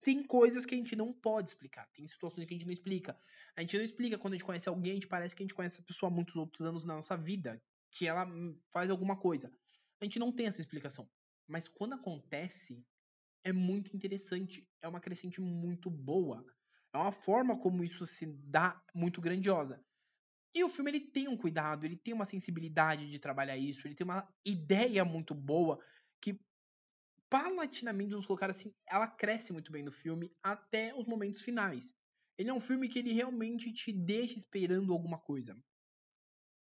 tem coisas que a gente não pode explicar, tem situações que a gente não explica. A gente não explica quando a gente conhece alguém, a gente parece que a gente conhece essa pessoa há muitos outros anos na nossa vida, que ela faz alguma coisa. A gente não tem essa explicação. Mas quando acontece, é muito interessante, é uma crescente muito boa. É uma forma como isso se dá muito grandiosa. E o filme ele tem um cuidado, ele tem uma sensibilidade de trabalhar isso, ele tem uma ideia muito boa que paulatinamente, vamos colocar assim, ela cresce muito bem no filme até os momentos finais. Ele é um filme que ele realmente te deixa esperando alguma coisa.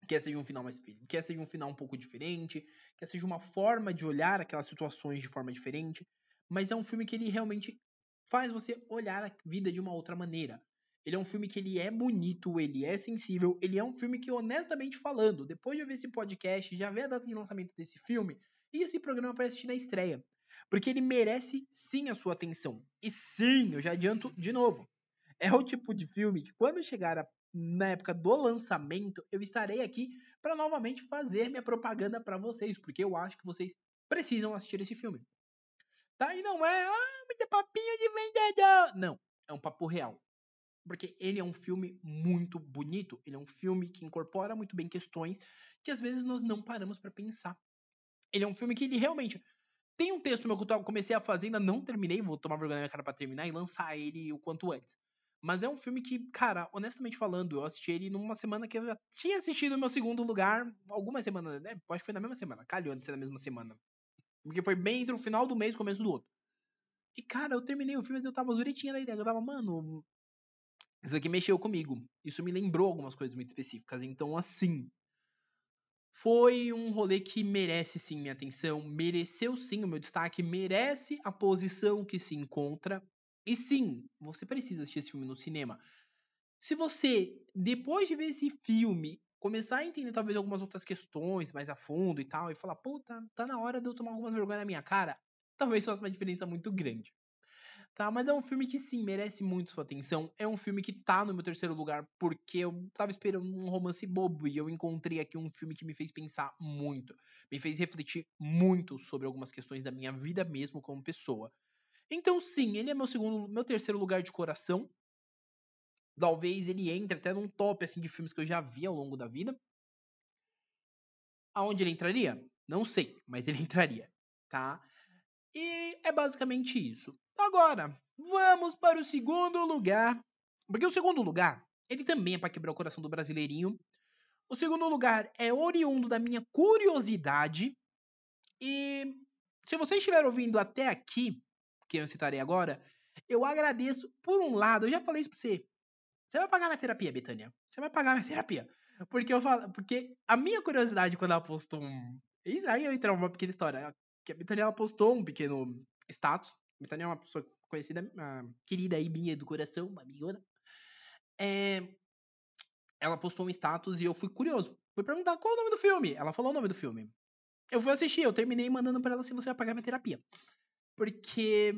Quer seja um final mais quer seja um final um pouco diferente, quer seja uma forma de olhar aquelas situações de forma diferente, mas é um filme que ele realmente faz você olhar a vida de uma outra maneira. Ele é um filme que ele é bonito, ele é sensível, ele é um filme que, honestamente falando, depois de ver esse podcast, já ver a data de lançamento desse filme, e esse programa para assistir na estreia. Porque ele merece sim a sua atenção. E sim, eu já adianto de novo. É o tipo de filme que quando chegar a, na época do lançamento, eu estarei aqui para novamente fazer minha propaganda para vocês, porque eu acho que vocês precisam assistir esse filme. Tá? E não é, ah, mas é papinho de vendedor. Não, é um papo real. Porque ele é um filme muito bonito, ele é um filme que incorpora muito bem questões que às vezes nós não paramos para pensar. Ele é um filme que ele realmente tem um texto meu que eu comecei a fazer, ainda não terminei, vou tomar vergonha na minha cara pra terminar e lançar ele o quanto antes. Mas é um filme que, cara, honestamente falando, eu assisti ele numa semana que eu já tinha assistido o meu segundo lugar, algumas semanas, né? Acho que foi na mesma semana, calhou de ser na mesma semana. Porque foi bem entre o final do mês e o começo do outro. E, cara, eu terminei o filme, mas eu tava zuritinha da ideia. Eu tava, mano, isso aqui mexeu comigo. Isso me lembrou algumas coisas muito específicas. Então, assim, foi um rolê que merece sim minha atenção, mereceu sim o meu destaque, merece a posição que se encontra. E sim, você precisa assistir esse filme no cinema. Se você, depois de ver esse filme, começar a entender talvez algumas outras questões mais a fundo e tal, e falar, puta, tá na hora de eu tomar algumas vergonhas na minha cara, talvez faça uma diferença muito grande. tá? Mas é um filme que sim, merece muito sua atenção. É um filme que tá no meu terceiro lugar porque eu tava esperando um romance bobo e eu encontrei aqui um filme que me fez pensar muito, me fez refletir muito sobre algumas questões da minha vida mesmo como pessoa. Então sim, ele é meu segundo, meu terceiro lugar de coração. Talvez ele entre até num top assim de filmes que eu já vi ao longo da vida. Aonde ele entraria? Não sei, mas ele entraria, tá? E é basicamente isso. Agora, vamos para o segundo lugar. Porque o segundo lugar, ele também é para quebrar o coração do brasileirinho. O segundo lugar é oriundo da minha curiosidade. E se você estiver ouvindo até aqui, que eu citarei agora, eu agradeço por um lado, eu já falei isso pra você. Você vai pagar minha terapia, Betânia. Você vai pagar minha terapia. Porque eu falo, porque a minha curiosidade quando ela postou um. Isso aí eu entrar uma pequena história. Que a Betânia ela postou um pequeno status. A Betânia é uma pessoa conhecida, uma querida aí minha do coração, uma amigona. É, ela postou um status e eu fui curioso. Fui perguntar qual é o nome do filme. Ela falou o nome do filme. Eu fui assistir, eu terminei mandando para ela se você vai pagar minha terapia. Porque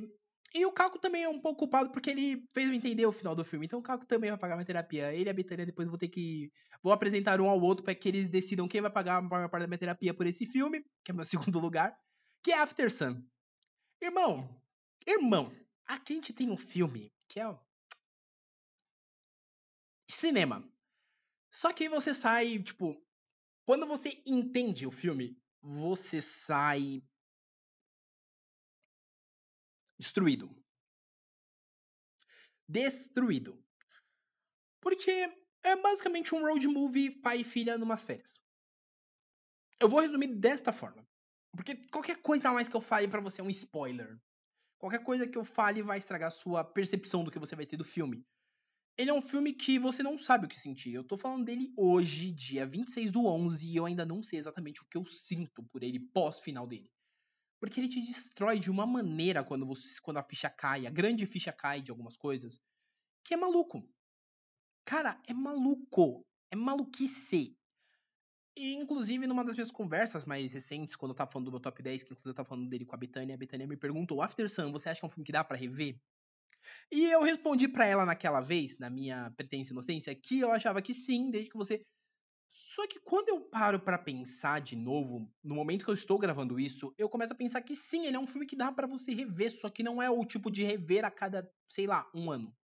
e o Caco também é um pouco culpado porque ele fez eu entender o final do filme. Então o Caco também vai pagar minha terapia. Ele e a Betânia depois vou ter que. Vou apresentar um ao outro para que eles decidam quem vai pagar a maior parte da minha terapia por esse filme, que é meu segundo lugar, que é After Sun. Irmão, irmão, aqui a gente tem um filme que é. Cinema. Só que você sai, tipo. Quando você entende o filme, você sai Destruído. Destruído. Porque é basicamente um road movie pai e filha numas férias. Eu vou resumir desta forma. Porque qualquer coisa a mais que eu fale para você é um spoiler. Qualquer coisa que eu fale vai estragar sua percepção do que você vai ter do filme. Ele é um filme que você não sabe o que sentir. Eu tô falando dele hoje, dia 26 do 11, e eu ainda não sei exatamente o que eu sinto por ele pós-final dele. Porque ele te destrói de uma maneira quando, você, quando a ficha cai, a grande ficha cai de algumas coisas, que é maluco. Cara, é maluco. É maluquice. E, inclusive, numa das minhas conversas mais recentes, quando eu tava falando do meu top 10, que inclusive eu tava falando dele com a Betânia, a Betânia me perguntou: After Sun, você acha que é um filme que dá para rever? E eu respondi para ela naquela vez, na minha pretensa inocência, que eu achava que sim, desde que você só que quando eu paro para pensar de novo, no momento que eu estou gravando isso, eu começo a pensar que sim, ele é um filme que dá para você rever, só que não é o tipo de rever a cada, sei lá, um ano.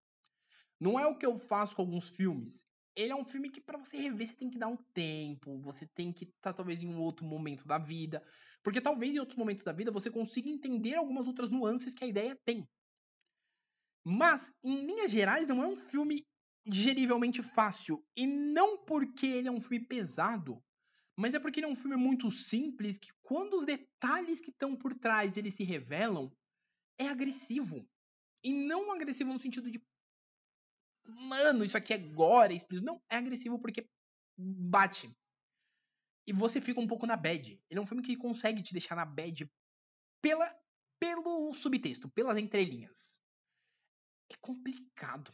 Não é o que eu faço com alguns filmes. Ele é um filme que para você rever você tem que dar um tempo, você tem que estar tá, talvez em um outro momento da vida, porque talvez em outros momentos da vida você consiga entender algumas outras nuances que a ideia tem. Mas, em linhas gerais, não é um filme digerivelmente fácil. E não porque ele é um filme pesado, mas é porque ele é um filme muito simples que quando os detalhes que estão por trás eles se revelam, é agressivo. E não agressivo no sentido de mano, isso aqui é gore, é não, é agressivo porque bate. E você fica um pouco na bad. Ele é um filme que consegue te deixar na bad pela pelo subtexto, pelas entrelinhas. É complicado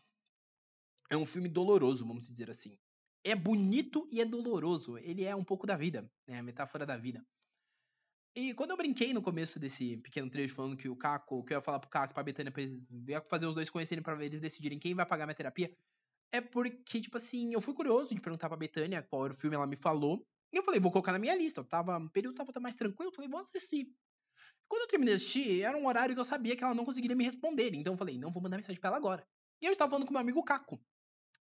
é um filme doloroso, vamos dizer assim. É bonito e é doloroso. Ele é um pouco da vida, né? A metáfora da vida. E quando eu brinquei no começo desse pequeno trecho falando que o Caco, que eu ia falar pro Caco e pra Betânia pra eles fazer os dois conhecerem pra eles decidirem quem vai pagar minha terapia, é porque, tipo assim, eu fui curioso de perguntar pra Betânia qual era o filme, ela me falou. E eu falei, vou colocar na minha lista. Eu tava, o período tava mais tranquilo, eu falei, vou assistir. Quando eu terminei de assistir, era um horário que eu sabia que ela não conseguiria me responder. Então eu falei, não vou mandar mensagem pra ela agora. E eu estava falando com meu amigo Caco.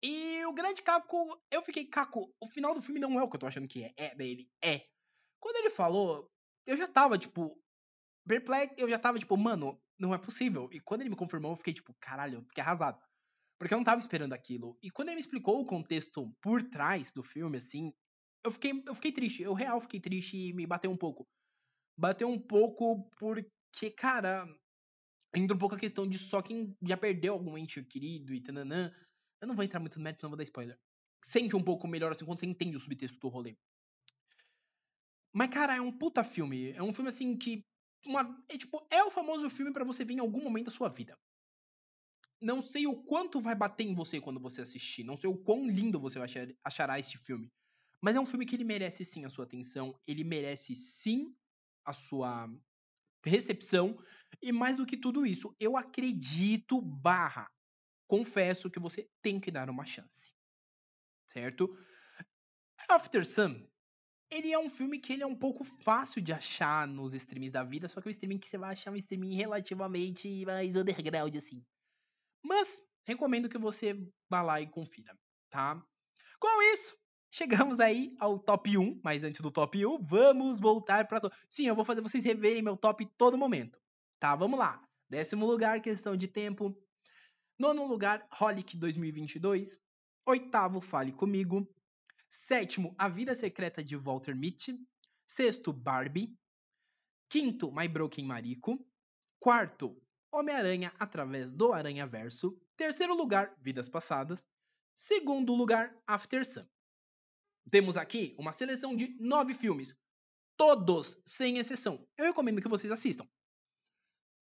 E o grande Caco, eu fiquei, Caco, o final do filme não é o que eu tô achando que é. É dele, é. Quando ele falou, eu já tava, tipo, perplexo, eu já tava, tipo, mano, não é possível. E quando ele me confirmou, eu fiquei, tipo, caralho, eu fiquei arrasado. Porque eu não tava esperando aquilo. E quando ele me explicou o contexto por trás do filme, assim, eu fiquei, eu fiquei triste. Eu real fiquei triste e me bateu um pouco. Bateu um pouco porque, cara, entra um pouco a questão de só quem já perdeu algum ente querido e tananã eu não vou entrar muito no mérito, não vou dar spoiler. Sente um pouco melhor assim quando você entende o subtexto do rolê. Mas, cara, é um puta filme. É um filme assim que. Uma, é, tipo, é o famoso filme para você ver em algum momento da sua vida. Não sei o quanto vai bater em você quando você assistir. Não sei o quão lindo você vai achar, achará este filme. Mas é um filme que ele merece sim a sua atenção. Ele merece sim a sua recepção. E mais do que tudo isso, eu acredito barra confesso que você tem que dar uma chance. Certo? After Sun, ele é um filme que ele é um pouco fácil de achar nos streams da vida, só que o streaming que você vai achar é um streaming relativamente mais underground assim. Mas recomendo que você vá lá e confira, tá? Com isso, chegamos aí ao top 1, mas antes do top 1, vamos voltar para Sim, eu vou fazer vocês reverem meu top todo momento. Tá, vamos lá. Décimo lugar, questão de tempo. Nono lugar, Holic 2022. Oitavo, Fale Comigo. Sétimo, A Vida Secreta de Walter Mitty. Sexto, Barbie. Quinto, My Broken Marico. Quarto, Homem-Aranha através do Aranha Verso. Terceiro lugar, Vidas Passadas. Segundo lugar, After Sun. Temos aqui uma seleção de nove filmes. Todos, sem exceção. Eu recomendo que vocês assistam.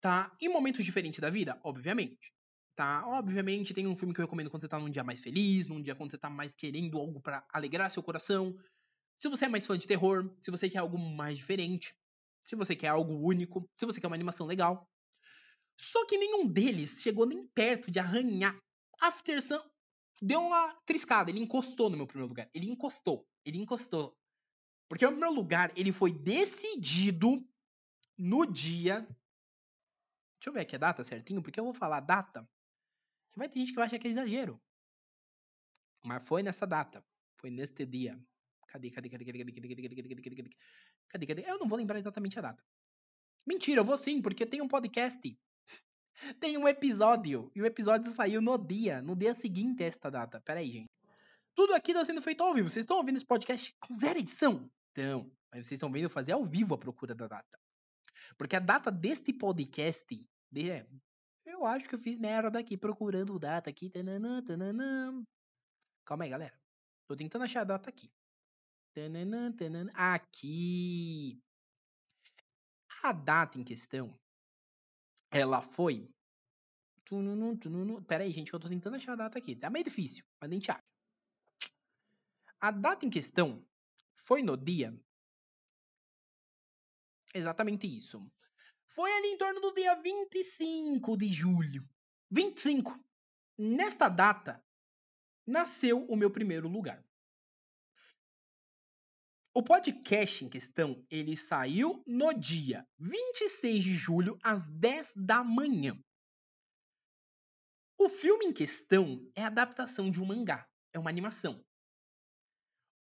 Tá? Em momentos diferentes da vida, obviamente tá? Obviamente tem um filme que eu recomendo quando você tá num dia mais feliz, num dia quando você tá mais querendo algo para alegrar seu coração. Se você é mais fã de terror, se você quer algo mais diferente, se você quer algo único, se você quer uma animação legal. Só que nenhum deles chegou nem perto de arranhar. After Sun deu uma triscada, ele encostou no meu primeiro lugar. Ele encostou, ele encostou. Porque o primeiro lugar, ele foi decidido no dia. Deixa eu ver aqui a data certinho, porque eu vou falar a data Vai ter gente que vai achar que é exagero. Mas foi nessa data. Foi neste dia. Cadê, cadê, cadê, cadê, cadê, cadê, cadê, cadê, cadê, cadê, cadê, cadê, cadê? Eu não vou lembrar exatamente a data. Mentira, eu vou sim, porque tem um podcast. tem um episódio. E o episódio saiu no dia, no dia seguinte a esta data. Pera aí, gente. Tudo aqui está sendo feito ao vivo. Vocês estão ouvindo esse podcast com zero edição? Então, mas vocês estão vendo fazer ao vivo a procura da data. Porque a data deste podcast é eu acho que eu fiz merda aqui procurando data aqui. Calma aí, galera. Tô tentando achar a data aqui. Aqui. A data em questão, ela foi. Pera aí, gente, eu tô tentando achar a data aqui. Tá meio difícil, mas a gente acha. A data em questão foi no dia. Exatamente isso. Foi ali em torno do dia 25 de julho. 25. Nesta data, nasceu o meu primeiro lugar. O podcast em questão, ele saiu no dia 26 de julho, às 10 da manhã. O filme em questão é a adaptação de um mangá, é uma animação.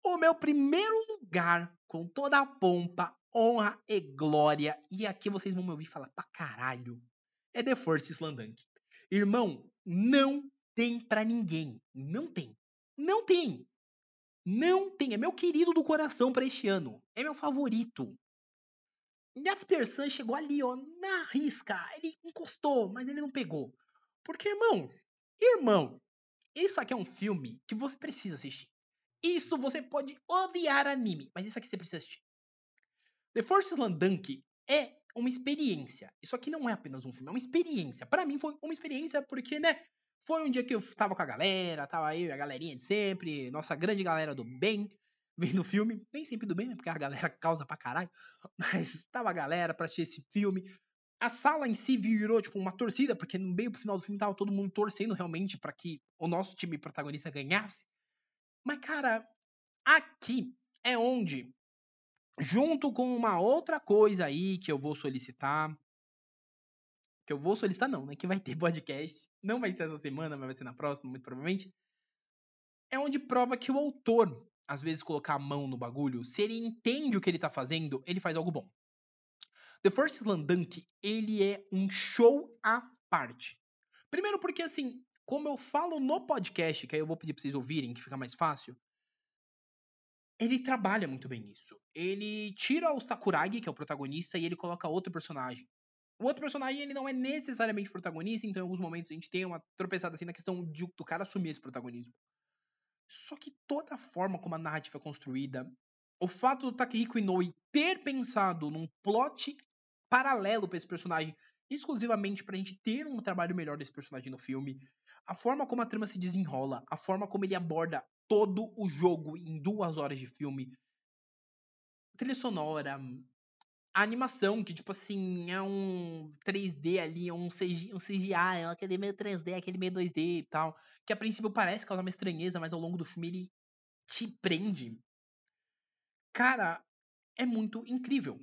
O meu primeiro lugar, com toda a pompa, honra e glória. E aqui vocês vão me ouvir falar pra caralho. É The Force Slandunk. Irmão, não tem pra ninguém. Não tem. Não tem. Não tem. É meu querido do coração para este ano. É meu favorito. E After Sun chegou ali, ó, na risca. Ele encostou, mas ele não pegou. Porque, irmão, irmão, isso aqui é um filme que você precisa assistir. Isso você pode odiar anime, mas isso aqui você precisa assistir. The Force Dunk é uma experiência. Isso aqui não é apenas um filme, é uma experiência. Para mim foi uma experiência porque, né, foi um dia que eu tava com a galera, tava eu e a galerinha de sempre, nossa grande galera do bem, vendo o filme. Nem sempre do bem, né, porque a galera causa pra caralho. Mas tava a galera pra assistir esse filme. A sala em si virou, tipo, uma torcida, porque no meio pro final do filme tava todo mundo torcendo realmente para que o nosso time protagonista ganhasse. Mas, cara, aqui é onde junto com uma outra coisa aí que eu vou solicitar. Que eu vou solicitar, não, né? Que vai ter podcast. Não vai ser essa semana, mas vai ser na próxima, muito provavelmente. É onde prova que o autor, às vezes, colocar a mão no bagulho, se ele entende o que ele tá fazendo, ele faz algo bom. The First Slandunk, ele é um show à parte. Primeiro porque, assim, como eu falo no podcast, que aí eu vou pedir pra vocês ouvirem, que fica mais fácil, ele trabalha muito bem nisso. Ele tira o Sakuragi, que é o protagonista, e ele coloca outro personagem. O outro personagem, ele não é necessariamente protagonista, então em alguns momentos a gente tem uma tropeçada assim na questão de, do cara assumir esse protagonismo. Só que toda a forma como a narrativa é construída, o fato do Takehiko Inoue ter pensado num plot paralelo para esse personagem, exclusivamente pra gente ter um trabalho melhor desse personagem no filme, a forma como a trama se desenrola, a forma como ele aborda todo o jogo em duas horas de filme. Trilha sonora, a animação, que, tipo assim, é um 3D ali, é um, CG, um CGI, é aquele meio 3D, aquele meio 2D e tal. Que a princípio parece causar uma estranheza, mas ao longo do filme ele te prende. Cara, é muito incrível.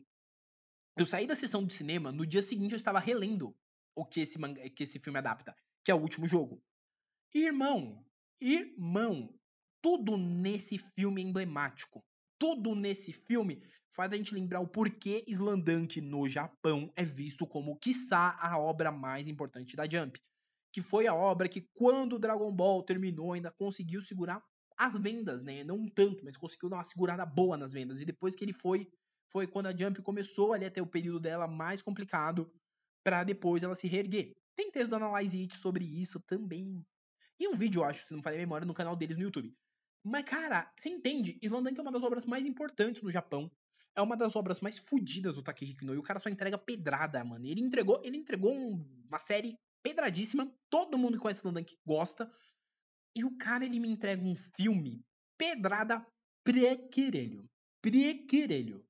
Eu saí da sessão de cinema, no dia seguinte eu estava relendo o que esse, manga, que esse filme adapta, que é o último jogo. Irmão, irmão, tudo nesse filme é emblemático tudo nesse filme faz a gente lembrar o porquê Slandunk no Japão é visto como, quiçá, a obra mais importante da Jump. Que foi a obra que, quando Dragon Ball terminou, ainda conseguiu segurar as vendas, né? Não tanto, mas conseguiu dar uma segurada boa nas vendas. E depois que ele foi, foi quando a Jump começou ali a ter o período dela mais complicado, para depois ela se reerguer. Tem texto da Analyze It sobre isso também. E um vídeo, eu acho, se não falei memória, no canal deles no YouTube. Mas, cara, você entende? Slandunk é uma das obras mais importantes no Japão. É uma das obras mais fodidas do Takehiko Inoue. O cara só entrega pedrada, mano. Ele entregou, ele entregou um, uma série pedradíssima. Todo mundo que conhece Slandunk gosta. E o cara, ele me entrega um filme pedrada prequerelho. Prequerelho.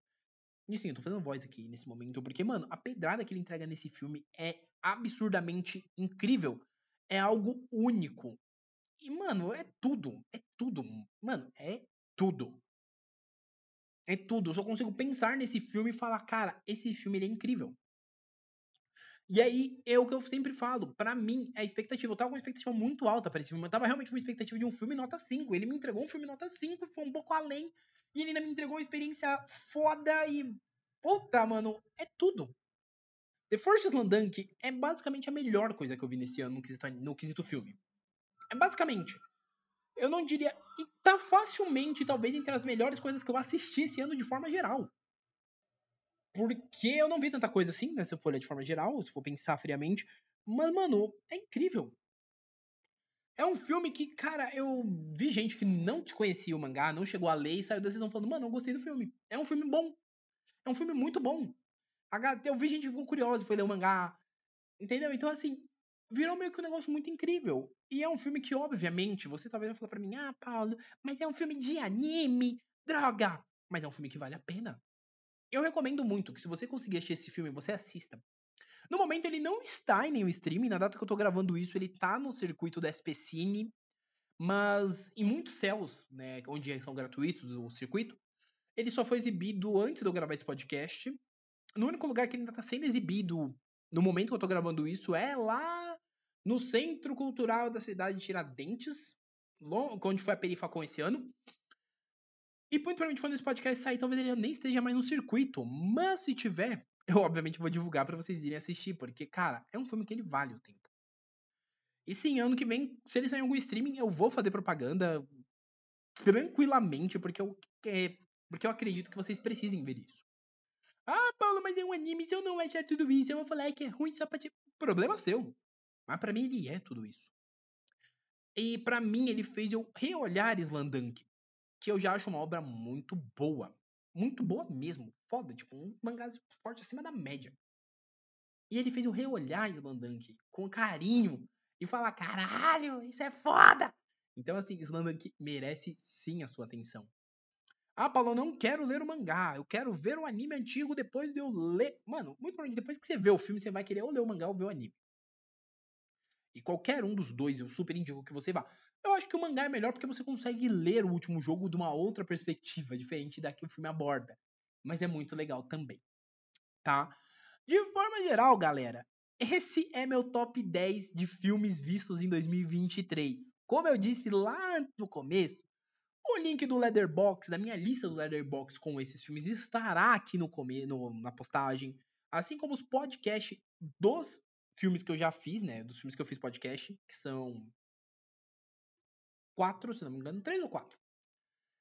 E sim, eu tô fazendo voz aqui nesse momento, porque, mano, a pedrada que ele entrega nesse filme é absurdamente incrível. É algo único. E, mano, é tudo. É tudo. Mano, é tudo. É tudo. Eu só consigo pensar nesse filme e falar, cara, esse filme é incrível. E aí, é o que eu sempre falo. para mim, a expectativa. Eu tava com uma expectativa muito alta para esse filme. Eu tava realmente com uma expectativa de um filme nota 5. Ele me entregou um filme nota 5, foi um pouco além. E ele ainda me entregou uma experiência foda e. Puta, mano, é tudo. The Force Landunk é basicamente a melhor coisa que eu vi nesse ano no quesito, no quesito filme. É basicamente. Eu não diria. E tá facilmente, talvez, entre as melhores coisas que eu assisti esse ano de forma geral. Porque eu não vi tanta coisa assim, né? Se for olhar de forma geral, se for pensar friamente. Mas, mano, é incrível. É um filme que, cara, eu vi gente que não te conhecia o mangá, não chegou a ler e saiu da sessão falando, mano, eu gostei do filme. É um filme bom. É um filme muito bom. Eu vi gente que ficou curiosa foi ler o mangá. Entendeu? Então, assim, virou meio que um negócio muito incrível. E é um filme que, obviamente, você talvez vai falar pra mim, ah, Paulo, mas é um filme de anime, droga! Mas é um filme que vale a pena. Eu recomendo muito que se você conseguir assistir esse filme, você assista. No momento ele não está em nenhum streaming, na data que eu tô gravando isso, ele tá no circuito da SP Cine, mas em muitos céus, né, onde são gratuitos o circuito, ele só foi exibido antes de eu gravar esse podcast. No único lugar que ele ainda tá sendo exibido no momento que eu tô gravando isso é lá no Centro Cultural da cidade de Tiradentes, onde foi a Perifacon esse ano. E muito provavelmente quando esse podcast sair, talvez ele nem esteja mais no circuito. Mas se tiver, eu obviamente vou divulgar para vocês irem assistir, porque, cara, é um filme que ele vale o tempo. E sim, ano que vem, se ele sair em algum streaming, eu vou fazer propaganda tranquilamente, porque eu, é, porque eu acredito que vocês precisem ver isso. Ah, Paulo, mas é um anime, se eu não achar tudo isso, eu vou falar que é ruim só pra te... Problema seu. Mas para mim ele é tudo isso. E para mim ele fez eu reolhar Slandunk, que eu já acho uma obra muito boa. Muito boa mesmo. Foda, tipo, um mangá forte acima da média. E ele fez eu reolhar Slandunk com carinho e falar: caralho, isso é foda! Então, assim, Slandunk merece sim a sua atenção. Ah, Paulo, eu não quero ler o mangá. Eu quero ver o anime antigo depois de eu ler. Mano, muito provavelmente depois que você vê o filme, você vai querer ou ler o mangá ou ver o anime. E qualquer um dos dois, eu super indico que você vá. Eu acho que o mangá é melhor porque você consegue ler o último jogo de uma outra perspectiva, diferente da que o filme aborda. Mas é muito legal também. Tá? De forma geral, galera, esse é meu top 10 de filmes vistos em 2023. Como eu disse lá no começo, o link do Leatherbox, da minha lista do Leatherbox com esses filmes, estará aqui no, no na postagem. Assim como os podcasts dos filmes que eu já fiz, né? Dos filmes que eu fiz podcast, que são quatro, se não me engano, três ou quatro.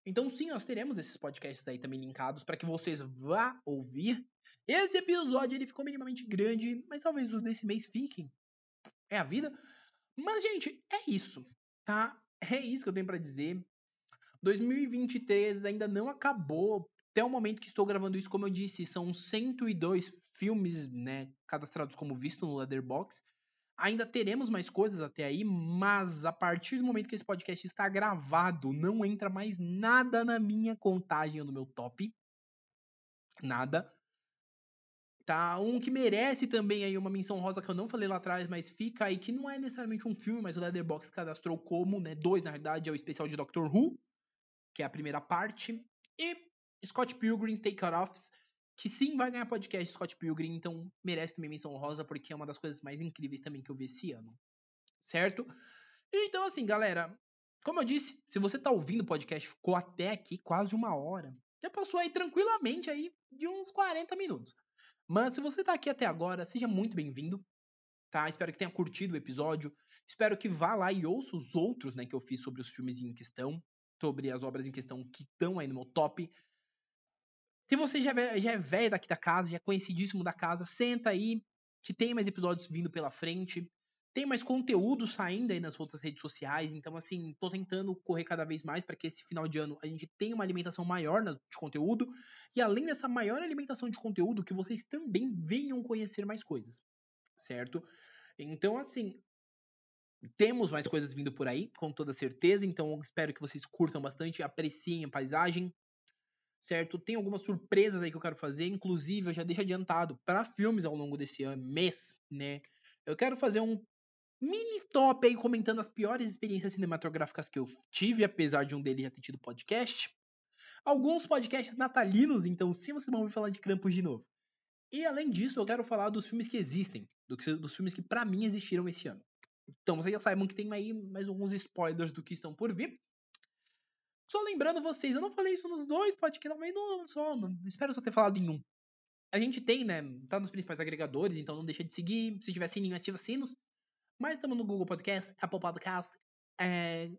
Então, sim, nós teremos esses podcasts aí também linkados para que vocês vá ouvir. Esse episódio ele ficou minimamente grande, mas talvez os desse mês fiquem. É a vida. Mas, gente, é isso, tá? É isso que eu tenho para dizer. 2023 ainda não acabou. Até o momento que estou gravando isso, como eu disse, são 102 filmes, né, cadastrados como visto no Leatherbox. Ainda teremos mais coisas até aí, mas a partir do momento que esse podcast está gravado, não entra mais nada na minha contagem do meu top. Nada. Tá? Um que merece também aí uma menção rosa que eu não falei lá atrás, mas fica aí, que não é necessariamente um filme, mas o Leatherbox cadastrou como, né? Dois, na verdade, é o especial de Doctor Who, que é a primeira parte, e Scott Pilgrim Take It Offs, que sim vai ganhar podcast Scott Pilgrim, então merece também menção rosa, porque é uma das coisas mais incríveis também que eu vi esse ano. Certo? Então, assim, galera, como eu disse, se você tá ouvindo o podcast, ficou até aqui quase uma hora, já passou aí tranquilamente aí de uns 40 minutos. Mas se você tá aqui até agora, seja muito bem-vindo, tá? Espero que tenha curtido o episódio. Espero que vá lá e ouça os outros, né, que eu fiz sobre os filmes em questão, sobre as obras em questão que estão aí no meu top. Se você já é, já é velho daqui da casa, já é conhecidíssimo da casa, senta aí, que tem mais episódios vindo pela frente. Tem mais conteúdo saindo aí nas outras redes sociais, então assim, tô tentando correr cada vez mais para que esse final de ano a gente tenha uma alimentação maior de conteúdo e além dessa maior alimentação de conteúdo que vocês também venham conhecer mais coisas, certo? Então assim, temos mais coisas vindo por aí, com toda certeza, então espero que vocês curtam bastante, apreciem a paisagem, certo? Tem algumas surpresas aí que eu quero fazer, inclusive eu já deixo adiantado para filmes ao longo desse ano, mês, né? Eu quero fazer um mini top aí comentando as piores experiências cinematográficas que eu tive, apesar de um deles já ter tido podcast. Alguns podcasts natalinos, então sim vocês vão ouvir falar de Krampus de novo. E além disso, eu quero falar dos filmes que existem, dos filmes que para mim existiram esse ano. Então vocês já saibam que tem aí mais alguns spoilers do que estão por vir. Só lembrando vocês, eu não falei isso nos dois podcasts, também não só, não, espero só ter falado em um. A gente tem, né, tá nos principais agregadores, então não deixa de seguir. Se tiver sininho, ativa sinos. Mas estamos no Google Podcast, Apple Podcast, é,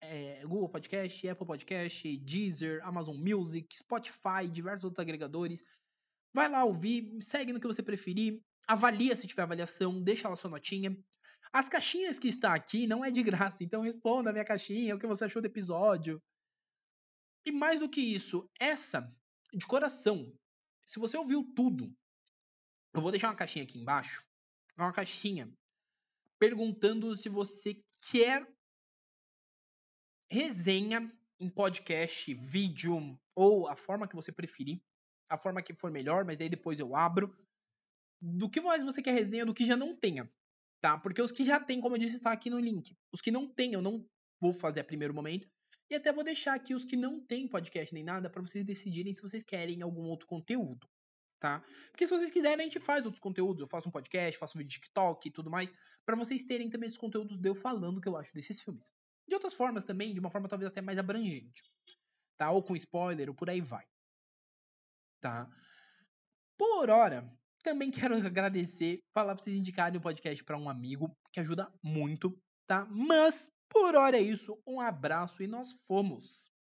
é, Google Podcast, Apple Podcast, Deezer, Amazon Music, Spotify, diversos outros agregadores. Vai lá ouvir, segue no que você preferir, avalia se tiver avaliação, deixa lá sua notinha. As caixinhas que está aqui não é de graça, então responda a minha caixinha, o que você achou do episódio. E mais do que isso, essa, de coração, se você ouviu tudo, eu vou deixar uma caixinha aqui embaixo. Uma caixinha perguntando se você quer resenha em podcast, vídeo ou a forma que você preferir, a forma que for melhor, mas daí depois eu abro. Do que mais você quer resenha do que já não tenha, tá? Porque os que já tem, como eu disse, está aqui no link. Os que não tem, eu não vou fazer a primeiro momento. E até vou deixar aqui os que não tem podcast nem nada para vocês decidirem se vocês querem algum outro conteúdo tá? Porque se vocês quiserem, a gente faz outros conteúdos. Eu faço um podcast, faço um vídeo de TikTok e tudo mais, para vocês terem também esses conteúdos de eu falando o que eu acho desses filmes. De outras formas também, de uma forma talvez até mais abrangente, tá? Ou com spoiler, ou por aí vai, tá? Por hora, também quero agradecer, falar pra vocês indicarem o podcast para um amigo, que ajuda muito, tá? Mas, por hora é isso, um abraço e nós fomos!